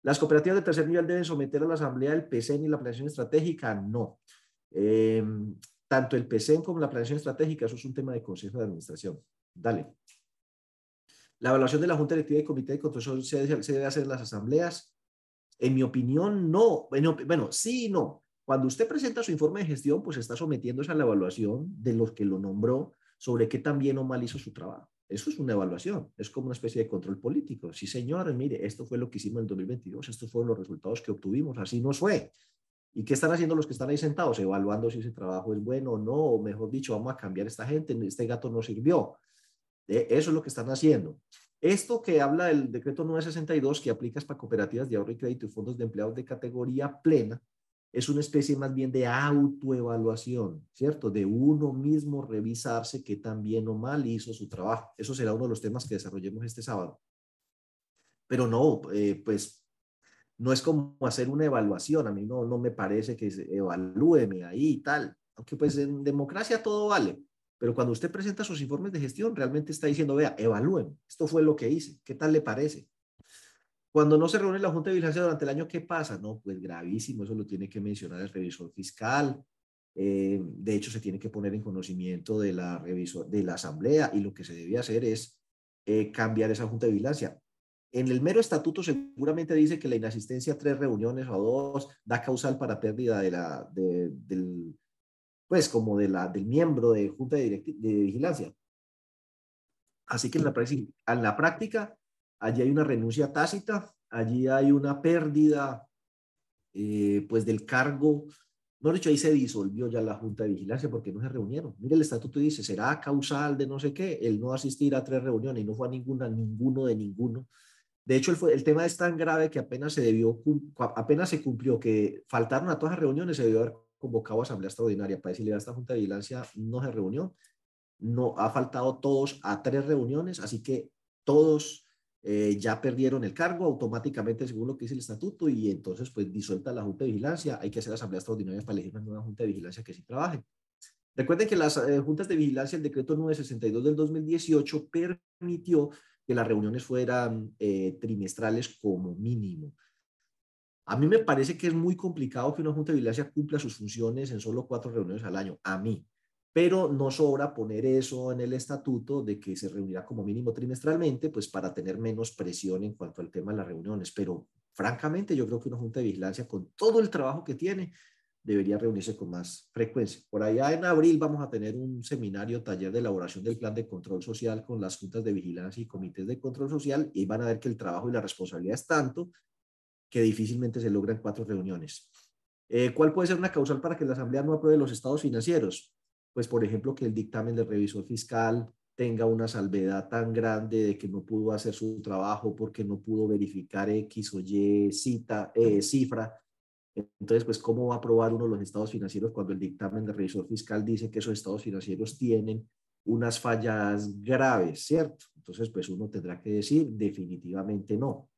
¿Las cooperativas de tercer nivel deben someter a la asamblea el PCN y la planeación estratégica? No. Eh, tanto el PCN como la planeación estratégica, eso es un tema de consejo de administración. Dale. La evaluación de la Junta Directiva y Comité de Control se debe, hacer en las asambleas. En mi opinión, no. Bueno, sí y no. Cuando usted presenta su informe de gestión, pues está sometiéndose a la evaluación de los que lo nombró sobre qué tan bien o mal hizo su trabajo. Eso es una evaluación, es como una especie de control político. Sí, señor, mire, esto fue lo que hicimos en 2022, estos fueron los resultados que obtuvimos, así nos fue. ¿Y qué están haciendo los que están ahí sentados? Evaluando si ese trabajo es bueno o no, o mejor dicho, vamos a cambiar esta gente, este gato no sirvió. Eso es lo que están haciendo. Esto que habla del decreto 962 que aplica para cooperativas de ahorro y crédito y fondos de empleados de categoría plena, es una especie más bien de autoevaluación, ¿cierto? De uno mismo revisarse qué tan bien o mal hizo su trabajo. Eso será uno de los temas que desarrollemos este sábado. Pero no, eh, pues no es como hacer una evaluación. A mí no, no me parece que se evalúeme ahí y tal. Aunque pues en democracia todo vale. Pero cuando usted presenta sus informes de gestión, realmente está diciendo, vea, evalúen, esto fue lo que hice, ¿qué tal le parece? Cuando no se reúne la Junta de Vigilancia durante el año, ¿qué pasa? No, pues gravísimo, eso lo tiene que mencionar el revisor fiscal. Eh, de hecho, se tiene que poner en conocimiento de la, revisor, de la Asamblea y lo que se debe hacer es eh, cambiar esa Junta de Vigilancia. En el mero estatuto seguramente dice que la inasistencia a tres reuniones o a dos da causal para pérdida de la, del, pues como de la, del miembro de junta de, vigilancia. Así que en la, en la práctica, allí hay una renuncia tácita, allí hay una pérdida eh, pues del cargo. No, de hecho, ahí se disolvió ya la junta de vigilancia porque no se reunieron. Mire, el estatuto dice, será causal de no sé qué, el no asistir a tres reuniones y no fue a ninguna, ninguno de ninguno. De hecho, el, el, tema es tan grave que apenas se debió, apenas se cumplió que faltaron a todas las reuniones, se debió haber convocado a asamblea extraordinaria. Para decirle a esta Junta de Vigilancia no se reunió, no ha faltado todos a tres reuniones, así que todos eh, ya perdieron el cargo automáticamente según lo que dice el estatuto y entonces pues disuelta la Junta de Vigilancia, hay que hacer asamblea extraordinaria para elegir una nueva Junta de Vigilancia que sí trabaje. Recuerden que las eh, juntas de vigilancia, el decreto 962 del 2018 permitió que las reuniones fueran eh, trimestrales como mínimo. A mí me parece que es muy complicado que una Junta de Vigilancia cumpla sus funciones en solo cuatro reuniones al año, a mí. Pero no sobra poner eso en el estatuto de que se reunirá como mínimo trimestralmente, pues para tener menos presión en cuanto al tema de las reuniones. Pero francamente, yo creo que una Junta de Vigilancia, con todo el trabajo que tiene, debería reunirse con más frecuencia. Por allá en abril vamos a tener un seminario, taller de elaboración del plan de control social con las juntas de vigilancia y comités de control social y van a ver que el trabajo y la responsabilidad es tanto que difícilmente se logra en cuatro reuniones. Eh, ¿Cuál puede ser una causal para que la Asamblea no apruebe los estados financieros? Pues, por ejemplo, que el dictamen del revisor fiscal tenga una salvedad tan grande de que no pudo hacer su trabajo porque no pudo verificar X o Y cita, eh, cifra. Entonces, pues, ¿cómo va a aprobar uno los estados financieros cuando el dictamen del revisor fiscal dice que esos estados financieros tienen unas fallas graves, ¿cierto? Entonces, pues uno tendrá que decir definitivamente no.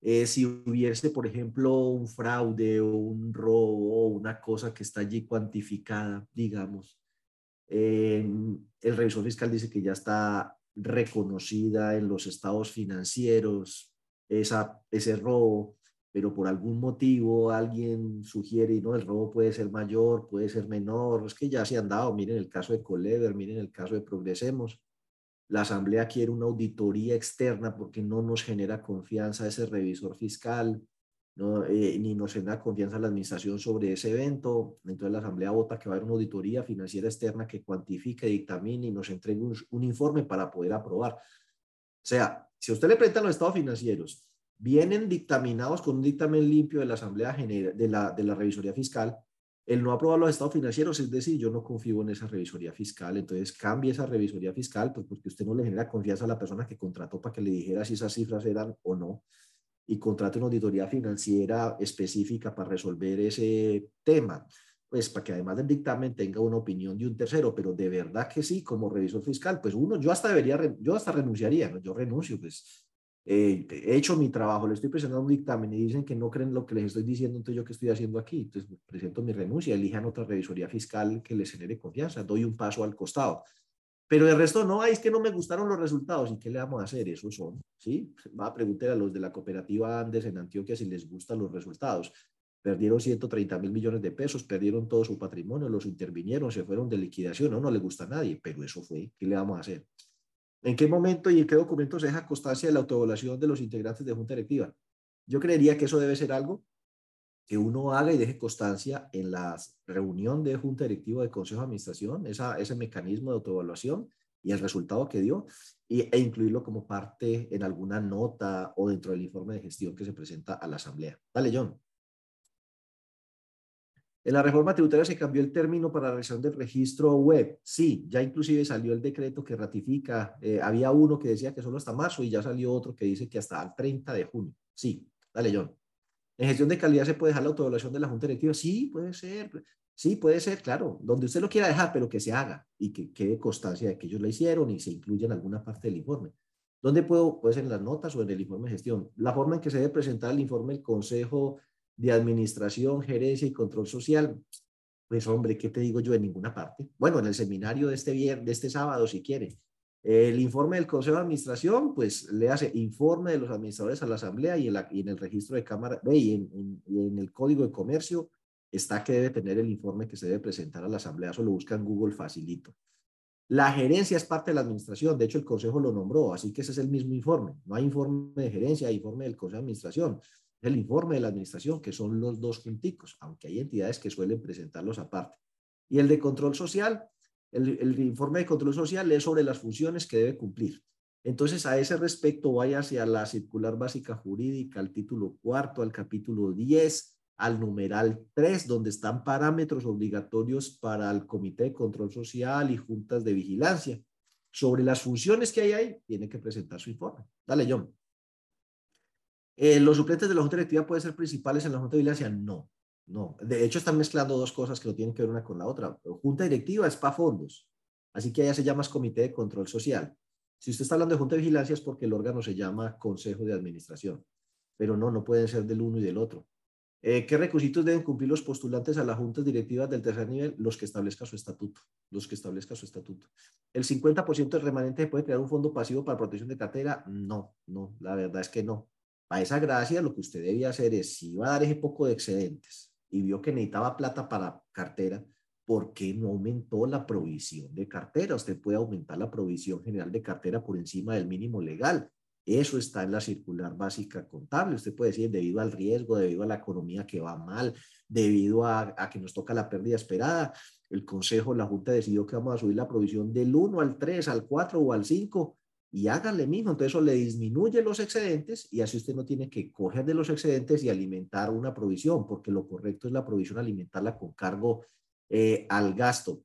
Eh, si hubiese, por ejemplo, un fraude o un robo o una cosa que está allí cuantificada, digamos, el revisor fiscal dice que ya está reconocida en los estados financieros esa, ese robo, pero por algún motivo alguien sugiere, no, el robo puede ser mayor, puede ser menor, es que ya se han dado, miren el caso de Colever, miren el caso de Progresemos, la Asamblea quiere una auditoría externa porque no nos genera confianza ese revisor fiscal, no, eh, ni nos genera confianza la administración sobre ese evento. Entonces la Asamblea vota que va a haber una auditoría financiera externa que cuantifique, dictamine y nos entregue un, informe para poder aprobar. O sea, si usted le presenta los estados financieros, vienen dictaminados con un dictamen limpio de la Asamblea General, de la, de la Revisoría Fiscal, el no aprobar los estados financieros, es decir, yo no confío en esa revisoría fiscal, entonces cambie esa revisoría fiscal, pues porque usted no le genera confianza a la persona que contrató para que le dijera si esas cifras eran o no, y contrate una auditoría financiera específica para resolver ese tema, pues para que además del dictamen tenga una opinión de un tercero, pero de verdad que sí, como revisor fiscal, pues uno, yo hasta debería, yo hasta renunciaría, ¿no? yo renuncio, pues eh, he hecho mi trabajo, le estoy presentando un dictamen y dicen que no creen lo que les estoy diciendo, entonces yo qué estoy haciendo aquí, entonces presento mi renuncia, elijan otra revisoría fiscal que les genere confianza, doy un paso al costado. Pero el resto no, es que no me gustaron los resultados. ¿Y qué le vamos a hacer? Esos son, ¿sí? Va a preguntar a los de la cooperativa Andes en Antioquia si les gustan los resultados. Perdieron 130 mil millones de pesos, perdieron todo su patrimonio, los intervinieron, se fueron de liquidación. No, no le gusta a nadie, pero eso fue. ¿Qué le vamos a hacer? ¿En qué momento y en qué documento se deja constancia de la autoevaluación de los integrantes de Junta Directiva? Yo creería que eso debe ser algo que uno haga y deje constancia en la reunión de junta directiva de consejo de administración, esa, ese mecanismo de autoevaluación y el resultado que dio, y, e incluirlo como parte en alguna nota o dentro del informe de gestión que se presenta a la asamblea. Dale, John. En la reforma tributaria se cambió el término para la realización del registro web. Sí, ya inclusive salió el decreto que ratifica. Eh, había uno que decía que solo hasta marzo y ya salió otro que dice que hasta el 30 de junio. Sí, dale, John. ¿En gestión de calidad se puede dejar la autoevaluación de la Junta Directiva? Sí, puede ser. Sí, puede ser, claro. Donde usted lo quiera dejar, pero que se haga y que quede constancia de que ellos la hicieron y se incluya en alguna parte del informe. ¿Dónde puedo? Puede ser en las notas o en el informe de gestión. La forma en que se debe presentar el informe del Consejo de Administración, Gerencia y Control Social. Pues hombre, ¿qué te digo yo? En ninguna parte. Bueno, en el seminario de este, viernes, de este sábado, si quiere. El informe del Consejo de Administración, pues le hace informe de los administradores a la Asamblea y en, y el registro de Cámara, y en, en, el Código de Comercio está que debe tener el informe que se debe presentar a la Asamblea. Eso lo busca en Google facilito. La gerencia es parte de la administración, de hecho el Consejo lo nombró, así que ese es el mismo informe. No hay informe de gerencia, hay informe del Consejo de Administración. El informe de la administración, que son los dos junticos, aunque hay entidades que suelen presentarlos aparte. Y el de control social, el, informe de control social es sobre las funciones que debe cumplir. Entonces, a ese respecto, vaya hacia la circular básica jurídica, al título cuarto, al capítulo 10, al numeral 3, donde están parámetros obligatorios para el Comité de Control Social y juntas de vigilancia. Sobre las funciones que hay ahí, tiene que presentar su informe. Dale, John. Eh, ¿Los suplentes de la Junta Directiva pueden ser principales en la Junta de Vigilancia? No. No, de hecho están mezclando dos cosas que no tienen que ver una con la otra. Junta directiva es para fondos, así que allá se llama Comité de Control Social. Si usted está hablando de Junta de Vigilancia es porque el órgano se llama Consejo de Administración, pero no, no pueden ser del uno y del otro. Eh, ¿Qué requisitos deben cumplir los postulantes a las juntas directivas del tercer nivel? Los que establezca su estatuto, los que establezca su estatuto. ¿El 50% del remanente puede crear un fondo pasivo para protección de cartera? No, no, la verdad es que no. Para esa gracia lo que usted debía hacer es, si va a dar ese poco de excedentes, y vio que necesitaba plata para cartera, ¿por qué no aumentó la provisión de cartera? Usted puede aumentar la provisión general de cartera por encima del mínimo legal. Eso está en la circular básica contable. Usted puede decir, debido al riesgo, debido a la economía que va mal, debido a, a, que nos toca la pérdida esperada, el Consejo, la Junta decidió que vamos a subir la provisión del 1 al 3, al 4 o al 5 y háganle mismo. Entonces eso le disminuye los excedentes y así usted no tiene que coger de los excedentes y alimentar una provisión, porque lo correcto es la provisión alimentarla con cargo eh, al gasto.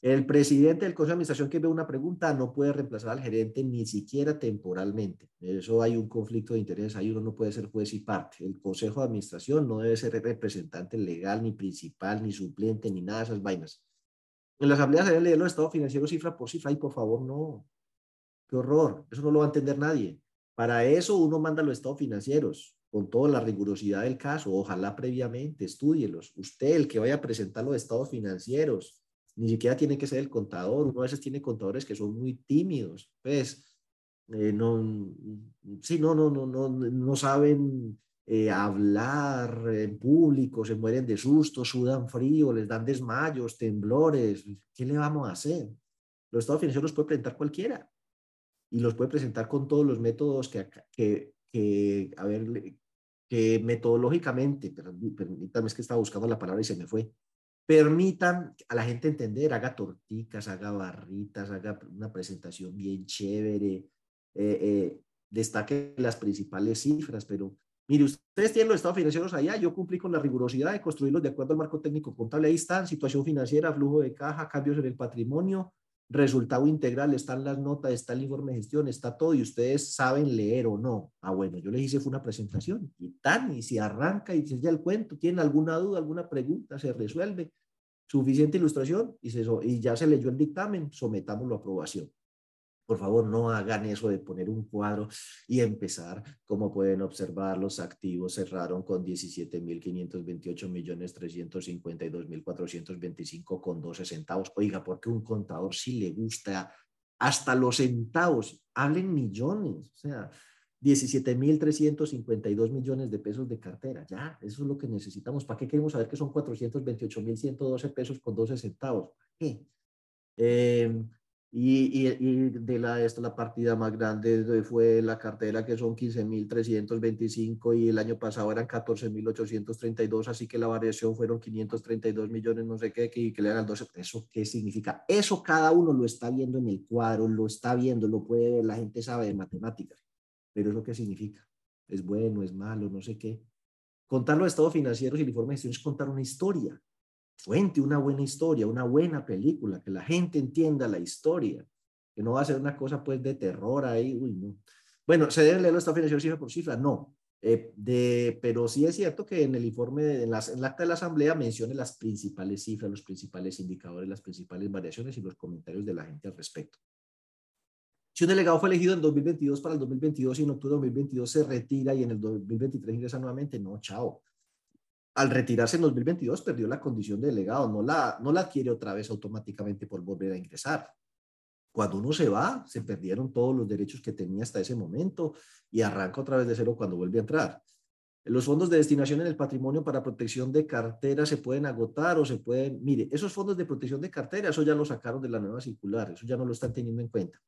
El presidente del Consejo de Administración que ve una pregunta no puede reemplazar al gerente ni siquiera temporalmente. Eso hay un conflicto de interés, ahí uno no puede ser juez y parte. El Consejo de Administración no debe ser representante legal, ni principal, ni suplente, ni nada de esas vainas. En la Asamblea se debe leer los estados financieros cifra por cifra y por favor no, Qué horror, eso no lo va a entender nadie. Para eso uno manda los estados financieros con toda la rigurosidad del caso, ojalá previamente, estudielos. Usted, el que vaya a presentar los estados financieros, ni siquiera tiene que ser el contador, uno a veces tiene contadores que son muy tímidos, pues, eh, no, sí, no, no, no, no, no saben eh, hablar en público, se mueren de susto, sudan frío, les dan desmayos, temblores, ¿qué le vamos a hacer? Los estados financieros los puede presentar cualquiera y los puede presentar con todos los métodos que, que, que a ver, que metodológicamente, permítame, es que estaba buscando la palabra y se me fue, permitan a la gente entender, haga torticas, haga barritas, haga una presentación bien chévere, eh, eh, destaque las principales cifras, pero Mire, ustedes tienen los estados financieros allá, yo cumplí con la rigurosidad de construirlos de acuerdo al marco técnico contable. Ahí están, situación financiera, flujo de caja, cambios en el patrimonio, resultado integral, están las notas, está el informe de gestión, está todo y ustedes saben leer o no. Ah, bueno, yo les hice fue una presentación y tan, y se arranca y se ya el cuento, tienen alguna duda, alguna pregunta, se resuelve. Suficiente ilustración y, se, y ya se leyó el dictamen, sometámoslo a aprobación. Por favor, no hagan eso de poner un cuadro y empezar. Como pueden observar, los activos cerraron con 17.528 millones 352.425 con 12 centavos. Oiga, porque un contador sí le gusta hasta los centavos, hablen millones, o sea, 17.352 millones de pesos de cartera. Ya, eso es lo que necesitamos. ¿Para qué queremos saber que son 428.112 pesos con 12 centavos? ¿Para qué? Eh, y, y, de la, esta, la partida más grande fue la cartera que son 15.325 y el año pasado eran 14.832, así que la variación fueron 532 millones, no sé qué, que, que le al 12. ¿Eso qué significa? Eso cada uno lo está viendo en el cuadro, lo está viendo, lo puede ver, la gente sabe de matemáticas, pero ¿eso qué significa? ¿Es bueno, es malo, no sé qué? Contar los estados financieros y el informe de gestión es contar una historia fuente una buena historia, una buena película, que la gente entienda la historia, que no va a ser una cosa pues de terror ahí, uy, no. Bueno, ¿se debe leer los estados financieros cifra por cifra? No, eh, de, pero sí es cierto que en el informe, de, en, las, en el acta de la asamblea mencione las principales cifras, los principales indicadores, las principales variaciones y los comentarios de la gente al respecto. Si un delegado fue elegido en 2022 para el 2022 y en octubre de 2022 se retira y en el 2023 ingresa nuevamente, no, chao al retirarse en 2022 perdió la condición de delegado, no la, no la adquiere otra vez automáticamente por volver a ingresar. Cuando uno se va, se perdieron todos los derechos que tenía hasta ese momento y arranca otra vez de cero cuando vuelve a entrar. Los fondos de destinación en el patrimonio para protección de cartera se pueden agotar o se pueden, mire, esos fondos de protección de cartera, eso ya lo sacaron de la nueva circular, eso ya no lo están teniendo en cuenta.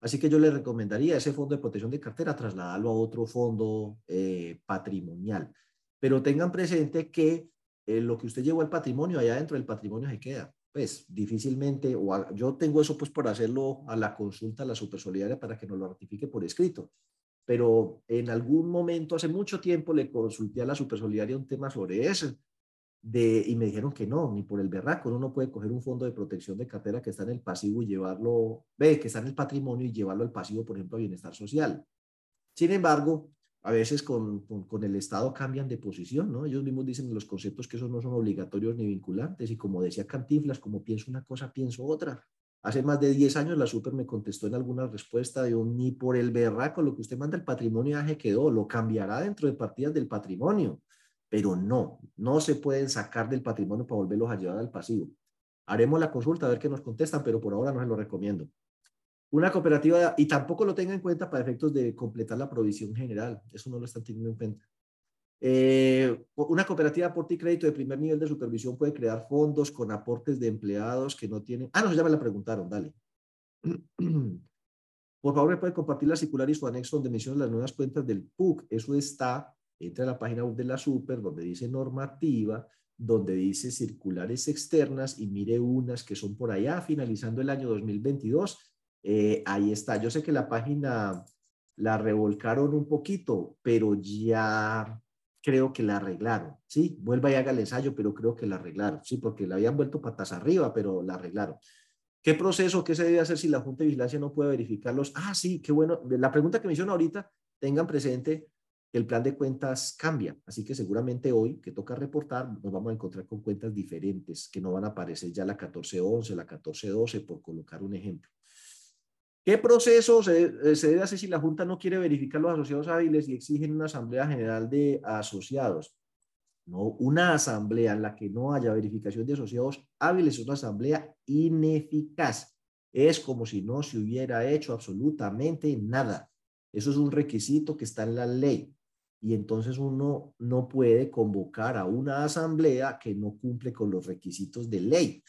Así que yo le recomendaría ese fondo de protección de cartera trasladarlo a otro fondo eh, patrimonial pero tengan presente que eh, lo que usted llevó al patrimonio, allá dentro del patrimonio se queda. Pues difícilmente, o yo tengo eso pues por hacerlo a la consulta a la supersolidaria para que nos lo ratifique por escrito. Pero en algún momento, hace mucho tiempo, le consulté a la supersolidaria un tema sobre eso. De, y me dijeron que no, ni por el berraco, uno no puede coger un fondo de protección de cartera que está en el pasivo y llevarlo, ve, que está en el patrimonio y llevarlo al pasivo, por ejemplo, a bienestar social. Sin embargo, a veces con, con, el Estado cambian de posición, ¿no? Ellos mismos dicen en los conceptos que esos no son obligatorios ni vinculantes y como decía Cantinflas, como pienso una cosa, pienso otra. Hace más de 10 años la Super me contestó en alguna respuesta un ni por el berraco, lo que usted manda el patrimonio ya se quedó, lo cambiará dentro de partidas del patrimonio, pero no, no se pueden sacar del patrimonio para volverlos a llevar al pasivo. Haremos la consulta a ver qué nos contestan, pero por ahora no se lo recomiendo. Una cooperativa, y tampoco lo tenga en cuenta para efectos de completar la provisión general, eso no lo están teniendo en cuenta. Eh, una cooperativa de aporte y crédito de primer nivel de supervisión puede crear fondos con aportes de empleados que no tienen... Ah, no, ya me la preguntaron, dale. Por favor, me puede compartir la circular y su anexo donde menciona las nuevas cuentas del PUC. Eso está, entra a la página web de la Super, donde dice normativa, donde dice circulares externas y mire unas que son por allá, finalizando el año 2022 eh, ahí está. Yo sé que la página la revolcaron un poquito, pero ya creo que la arreglaron, ¿sí? Vuelva y haga el ensayo, pero creo que la arreglaron, ¿sí? Porque la habían vuelto patas arriba, pero la arreglaron. ¿Qué proceso, qué se debe hacer si la Junta de Vigilancia no puede verificarlos? Ah, sí, qué bueno. La pregunta que me hicieron ahorita, tengan presente que el plan de cuentas cambia, así que seguramente hoy que toca reportar, nos vamos a encontrar con cuentas diferentes que no van a aparecer ya la 1411, la 1412, por colocar un ejemplo. ¿Qué proceso eh, se, debe hacer si la Junta no quiere verificar los asociados hábiles y exigen una asamblea general de asociados? No, una asamblea en la que no haya verificación de asociados hábiles es una asamblea ineficaz. Es como si no se hubiera hecho absolutamente nada. Eso es un requisito que está en la ley. Y entonces uno no puede convocar a una asamblea que no cumple con los requisitos de ley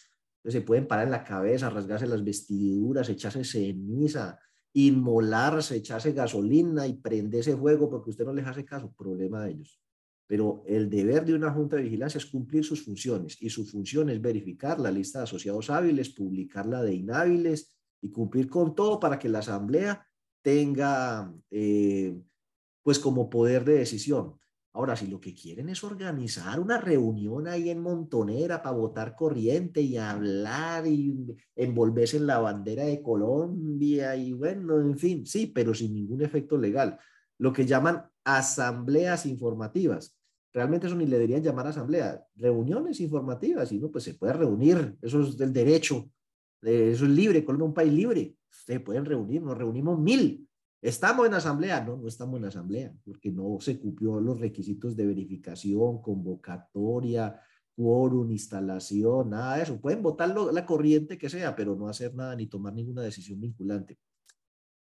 se pueden parar en la cabeza, rasgarse las vestiduras, echarse ceniza, inmolarse, echarse gasolina y prenderse fuego porque usted no les hace caso, problema de ellos. Pero el deber de una junta de vigilancia es cumplir sus funciones y su función es verificar la lista de asociados hábiles, publicar la de inhábiles y cumplir con todo para que la asamblea tenga, eh, pues como poder de decisión. Ahora, si lo que quieren es organizar una reunión ahí en Montonera para votar corriente y hablar y envolverse en la bandera de Colombia y bueno, en fin, sí, pero sin ningún efecto legal. Lo que llaman asambleas informativas. Realmente eso ni le deberían llamar asamblea, reuniones informativas, y no, pues se puede reunir, eso es del derecho, eso es libre, Colombia es un país libre, ustedes pueden reunir, nos reunimos mil, ¿Estamos en asamblea? No, no estamos en asamblea, porque no se cumplió los requisitos de verificación, convocatoria, quórum, instalación, nada de eso. Pueden votar la corriente que sea, pero no hacer nada ni tomar ninguna decisión vinculante.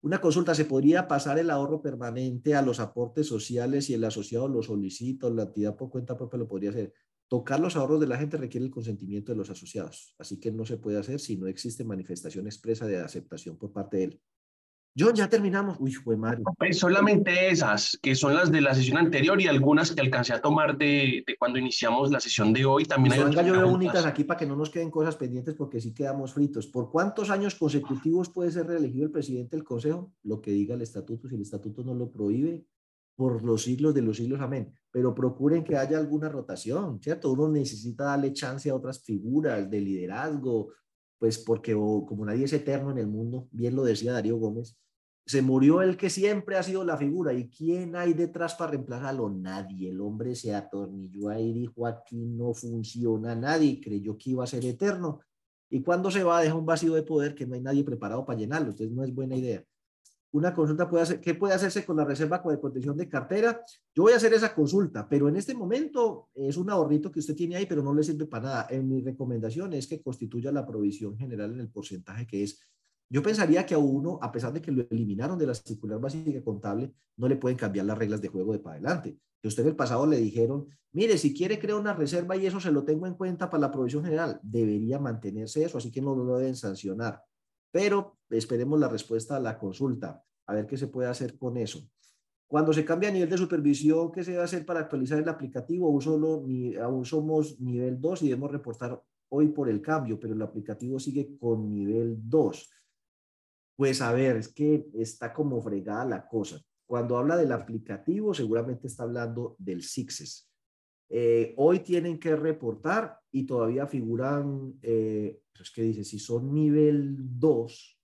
Una consulta, ¿se podría pasar el ahorro permanente a los aportes sociales y el asociado lo solicita o la entidad por cuenta propia lo podría hacer? Tocar los ahorros de la gente requiere el consentimiento de los asociados, así que no se puede hacer si no existe manifestación expresa de aceptación por parte de él. John, ya terminamos. Uy, fue Mario. Pues solamente esas, que son las de la sesión anterior y algunas que alcancé a tomar de, de cuando iniciamos la sesión de hoy. También hay otras yo únicas aquí para que no nos queden cosas pendientes porque sí quedamos fritos. ¿Por cuántos años consecutivos puede ser reelegido el presidente del Consejo? Lo que diga el estatuto, si el estatuto no lo prohíbe, por los siglos de los siglos, amén. Pero procuren que haya alguna rotación, ¿cierto? Uno necesita darle chance a otras figuras de liderazgo, pues porque como nadie es eterno en el mundo, bien lo decía Darío Gómez, se murió el que siempre ha sido la figura. ¿Y quién hay detrás para reemplazarlo? Nadie. El hombre se atornilló ahí, dijo aquí no funciona nadie, creyó que iba a ser eterno. Y cuando se va, deja un vacío de poder que no hay nadie preparado para llenarlo. Entonces no es buena idea. Una consulta puede hacer, ¿qué puede hacerse con la reserva de protección de cartera? Yo voy a hacer esa consulta, pero en este momento es un ahorrito que usted tiene ahí, pero no le sirve para nada. En mi recomendación es que constituya la provisión general en el porcentaje que es yo pensaría que a uno, a pesar de que lo eliminaron de la circular básica contable, no le pueden cambiar las reglas de juego de para adelante. Que usted en el pasado le dijeron, mire, si quiere crear una reserva y eso se lo tengo en cuenta para la provisión general, debería mantenerse eso, así que no lo deben sancionar. Pero esperemos la respuesta a la consulta, a ver qué se puede hacer con eso. Cuando se cambia a nivel de supervisión, ¿qué se a hacer para actualizar el aplicativo? Aún, solo, ni, aún somos nivel 2 y debemos reportar hoy por el cambio, pero el aplicativo sigue con nivel 2. Pues a ver, es que está como fregada la cosa. Cuando habla del aplicativo, seguramente está hablando del SIXES. Eh, hoy tienen que reportar y todavía figuran, eh, es que dice, si son nivel 2,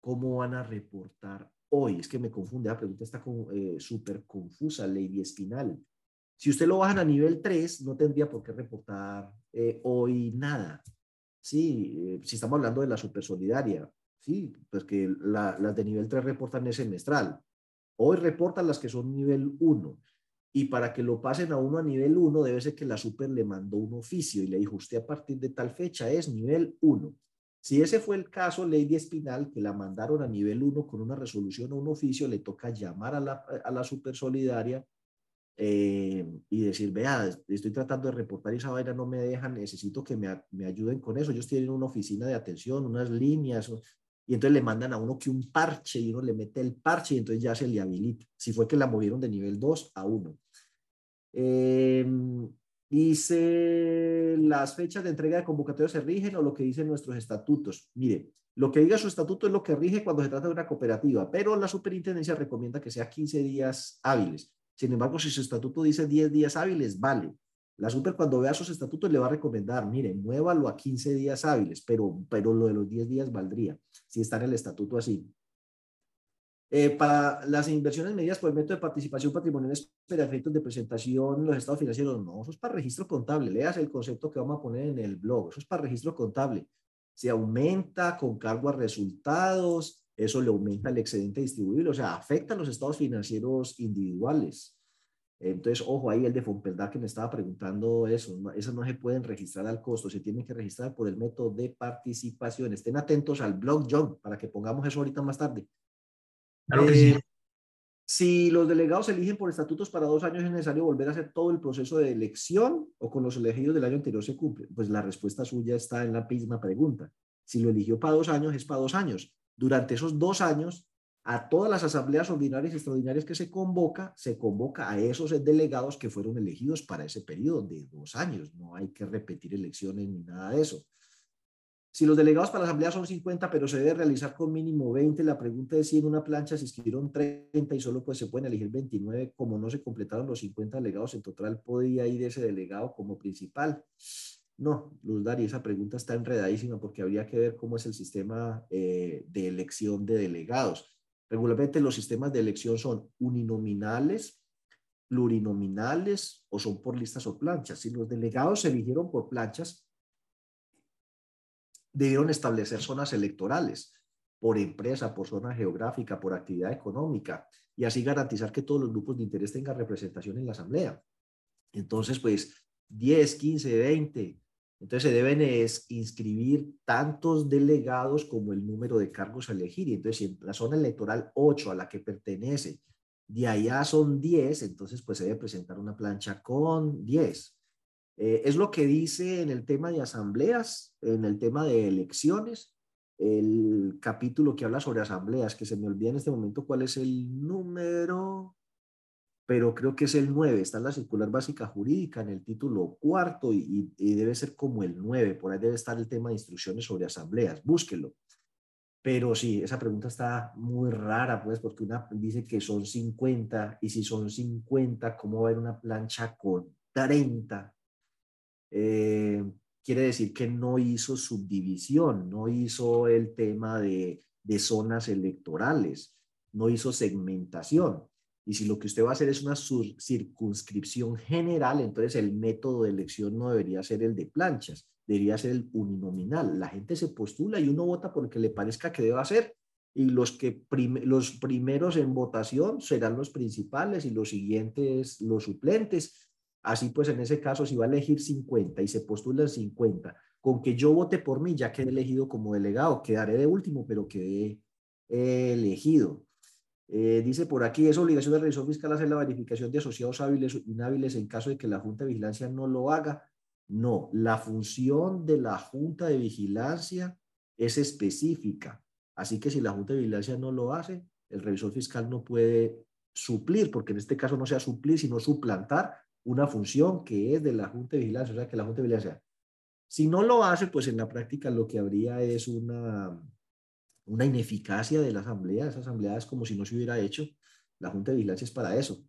¿cómo van a reportar hoy? Es que me confunde, la pregunta está eh, súper confusa, Lady Espinal. Si usted lo bajan a nivel 3, no tendría por qué reportar eh, hoy nada. Sí, si estamos hablando de la super solidaria, Sí, pues que las de nivel 3 reportan es semestral. Hoy reportan las que son nivel 1. Y para que lo pasen a uno a nivel 1, debe ser que la super le mandó un oficio y le dijo, usted a partir de tal fecha es nivel 1. Si ese fue el caso, Lady Espinal, que la mandaron a nivel 1 con una resolución o un oficio, le toca llamar a la, a la super solidaria eh, y decir, vea, estoy tratando de reportar esa vaina, no me dejan, necesito que me, me ayuden con eso. Ellos tienen una oficina de atención, unas líneas, y entonces le mandan a uno que un parche y uno le mete el parche y entonces ya se le habilita. Si fue que la movieron de nivel 2 a 1. Em, dice, las fechas de entrega de convocatoria se rigen o lo que dicen nuestros estatutos. Mire, lo que diga su estatuto es lo que rige cuando se trata de una cooperativa, pero la superintendencia recomienda que sea 15 días hábiles. Sin embargo, si su estatuto dice 10 días hábiles, vale. La super cuando vea sus estatutos le va a recomendar, mire, muévalo a 15 días hábiles, pero, pero lo de los 10 días valdría, si está en el estatuto así. Eh, para las inversiones medidas por el método de participación patrimonial para efectos de presentación los estados financieros, no, eso es para registro contable, leas el concepto que vamos a poner en el blog, eso es para registro contable. Se aumenta con cargo a resultados, eso le aumenta el excedente distribuible, o sea, afecta a los estados financieros individuales. Entonces, ojo ahí el de Fomperdad que me estaba preguntando eso. esas no se pueden registrar al costo, se tienen que registrar por el método de participación. Estén atentos al blog, John, para que pongamos eso ahorita más tarde. Eh, si los delegados eligen por estatutos para dos años, ¿es necesario volver a hacer todo el proceso de elección o con los elegidos del año anterior se cumple? Pues la respuesta suya está en la misma pregunta. Si lo eligió para dos años, es para dos años. Durante esos dos años, a todas las asambleas ordinarias y extraordinarias que se convoca, se convoca a esos delegados que fueron elegidos para ese periodo de dos años. No hay que repetir elecciones ni nada de eso. Si los delegados para la asamblea son 50, pero se debe realizar con mínimo 20, la pregunta es si en una plancha se inscribieron 30 y solo pues se pueden elegir 29, como no se completaron los 50 delegados, en total podría ir ese delegado como principal. No, Luz Dari, esa pregunta está enredadísima porque habría que ver cómo es el sistema eh, de elección de delegados. Regularmente los sistemas de elección son uninominales, plurinominales o son por listas o planchas. Si los delegados se eligieron por planchas, debieron establecer zonas electorales por empresa, por zona geográfica, por actividad económica, y así garantizar que todos los grupos de interés tengan representación en la asamblea. Entonces, pues 10, 15, 20. Entonces se deben es inscribir tantos delegados como el número de cargos a elegir. Y entonces, si en la zona electoral 8 a la que pertenece, de allá son 10, entonces pues se debe presentar una plancha con 10. Eh, es lo que dice en el tema de asambleas, en el tema de elecciones, el capítulo que habla sobre asambleas, que se me olvida en este momento cuál es el número, pero creo que es el 9, está en la circular básica jurídica en el título cuarto y, debe ser como el 9, por ahí debe estar el tema de instrucciones sobre asambleas, búsquelo. Pero sí, esa pregunta está muy rara, pues, porque una dice que son 50 y si son 50, ¿cómo va a haber una plancha con 30? Eh, quiere decir que no hizo subdivisión, no hizo el tema de, de zonas electorales, no hizo segmentación. Y si lo que usted va a hacer es una circunscripción general, entonces el método de elección no debería ser el de planchas, debería ser el uninominal. La gente se postula y uno vota por que le parezca que deba hacer. Y los, que los primeros en votación serán los principales y los siguientes los suplentes. Así pues, en ese caso, si va a elegir 50 y se postulan 50, con que yo vote por mí, ya quedé elegido como delegado, quedaré de último, pero quedé elegido. Eh, dice por aquí, es obligación del revisor fiscal hacer la verificación de asociados hábiles o inhábiles en caso de que la Junta de Vigilancia no lo haga. No, la función de la Junta de Vigilancia es específica. Así que si la Junta de Vigilancia no lo hace, el revisor fiscal no puede suplir, porque en este caso no sea suplir, sino suplantar una función que es de la Junta de Vigilancia, o sea, que la Junta de Vigilancia. Si no lo hace, pues en la práctica lo que habría es una, una ineficacia de la Asamblea. Esa Asamblea es como si no se hubiera hecho. La Junta de Vigilancia es para eso.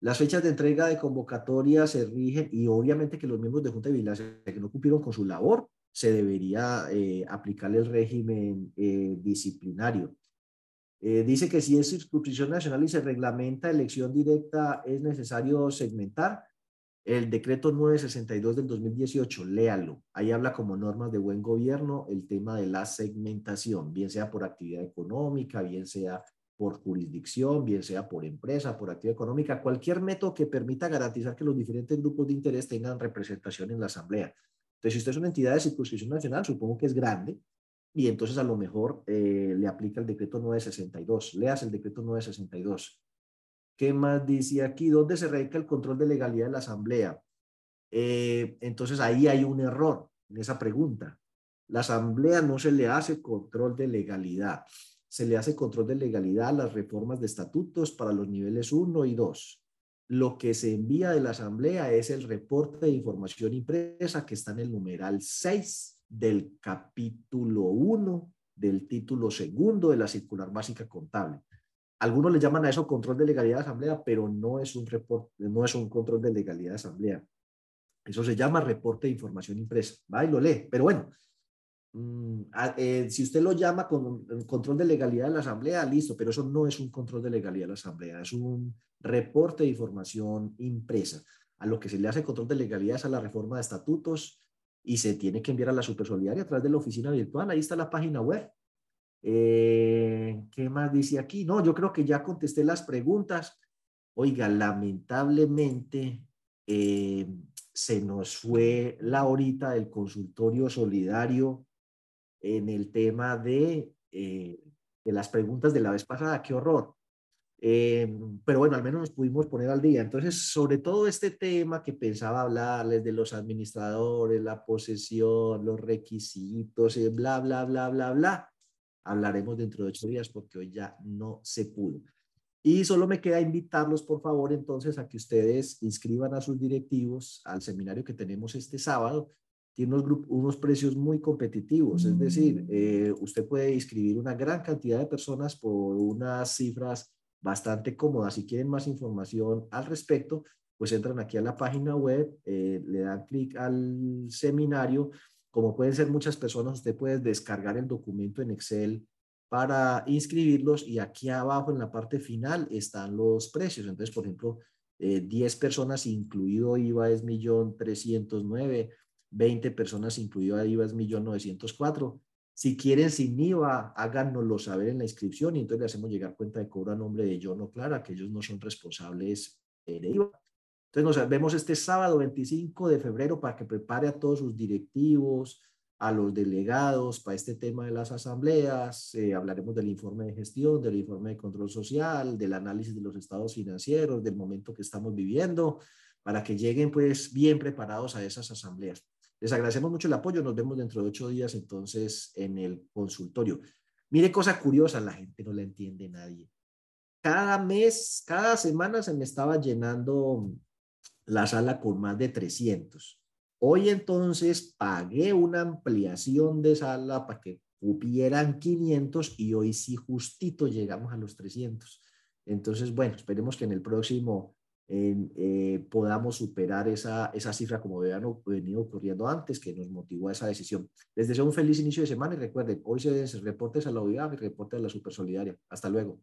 Las fechas de entrega de convocatoria se rigen y obviamente que los miembros de Junta de Vigilancia que no cumplieron con su labor, se debería eh, aplicar el régimen eh, disciplinario. Eh, dice que si es circunscripción nacional y se reglamenta elección directa, es necesario segmentar. El decreto 962 del 2018, léalo. Ahí habla como normas de buen gobierno el tema de la segmentación, bien sea por actividad económica, bien sea por jurisdicción, bien sea por empresa, por actividad económica, cualquier método que permita garantizar que los diferentes grupos de interés tengan representación en la asamblea. Entonces, si usted es una entidad de circunscripción nacional, supongo que es grande, y entonces a lo mejor eh, le aplica el decreto 962. Leas el decreto 962. ¿Qué más dice aquí? ¿Dónde se radica el control de legalidad de la Asamblea? Eh, entonces ahí hay un error en esa pregunta. La Asamblea no se le hace control de legalidad. Se le hace control de legalidad a las reformas de estatutos para los niveles 1 y 2. Lo que se envía de la Asamblea es el reporte de información impresa que está en el numeral 6 del capítulo 1 del título segundo de la circular básica contable. Algunos le llaman a eso control de legalidad de asamblea, pero no es un reporte, no es un control de legalidad de asamblea. Eso se llama reporte de información impresa. Va y lo lee. Pero bueno, mm, eh, si usted lo llama con, control de legalidad de la asamblea, listo, pero eso no es un control de legalidad de la asamblea, es un reporte de información impresa. A lo que se le hace control de legalidad es a la reforma de estatutos y se tiene que enviar a la supersolidaria a través de la oficina virtual. Ahí está la página web. Eh, ¿Qué más dice aquí? No, yo creo que ya contesté las preguntas. Oiga, lamentablemente eh, se nos fue la horita del consultorio solidario en el tema de, eh, de las preguntas de la vez pasada. ¡Qué horror! pero bueno, al menos nos pudimos poner al día. Entonces, sobre todo este tema que pensaba hablarles de los administradores, la posesión, los requisitos, bla, bla, bla, bla, bla hablaremos dentro de ocho días porque hoy ya no se pudo. Y solo me queda invitarlos, por favor, entonces a que ustedes inscriban a sus directivos al seminario que tenemos este sábado tiene unos, unos precios muy competitivos, es decir, eh, usted puede inscribir una gran cantidad de personas por unas cifras bastante cómodas. Si quieren más información al respecto, pues entran aquí a la página web, eh, le dan clic al seminario. Como pueden ser muchas personas, usted puede descargar el documento en Excel para inscribirlos y aquí abajo en la parte final están los precios. Entonces, por ejemplo, 10 eh, personas incluido IVA es millón 309, 20 personas incluido IVA es millón 904. Si quieren sin IVA, háganoslo saber en la inscripción y entonces le hacemos llegar cuenta de cobro a nombre de John o Clara, que ellos no son responsables de IVA. Entonces nos vemos este sábado 25 de febrero para que prepare a todos sus directivos, a los delegados para este tema de las asambleas. Eh, hablaremos del informe de gestión, del informe de control social, del análisis de los estados financieros, del momento que estamos viviendo, para que lleguen pues bien preparados a esas asambleas. Les agradecemos mucho el apoyo. Nos vemos dentro de ocho días entonces en el consultorio. Mire cosa curiosa, la gente no la entiende nadie. Cada mes, cada semana se me estaba llenando la sala con más de 300 Hoy entonces pagué una ampliación de sala para que cupieran 500 y hoy sí justito llegamos a los 300. Entonces, bueno, esperemos que en el próximo eh, podamos superar esa, esa cifra como habían venido ocurriendo antes, que nos motivó a esa decisión. Les deseo un feliz inicio de semana y recuerden, hoy se reportes a la OIA y reportes a la Super Solidaria. Hasta luego.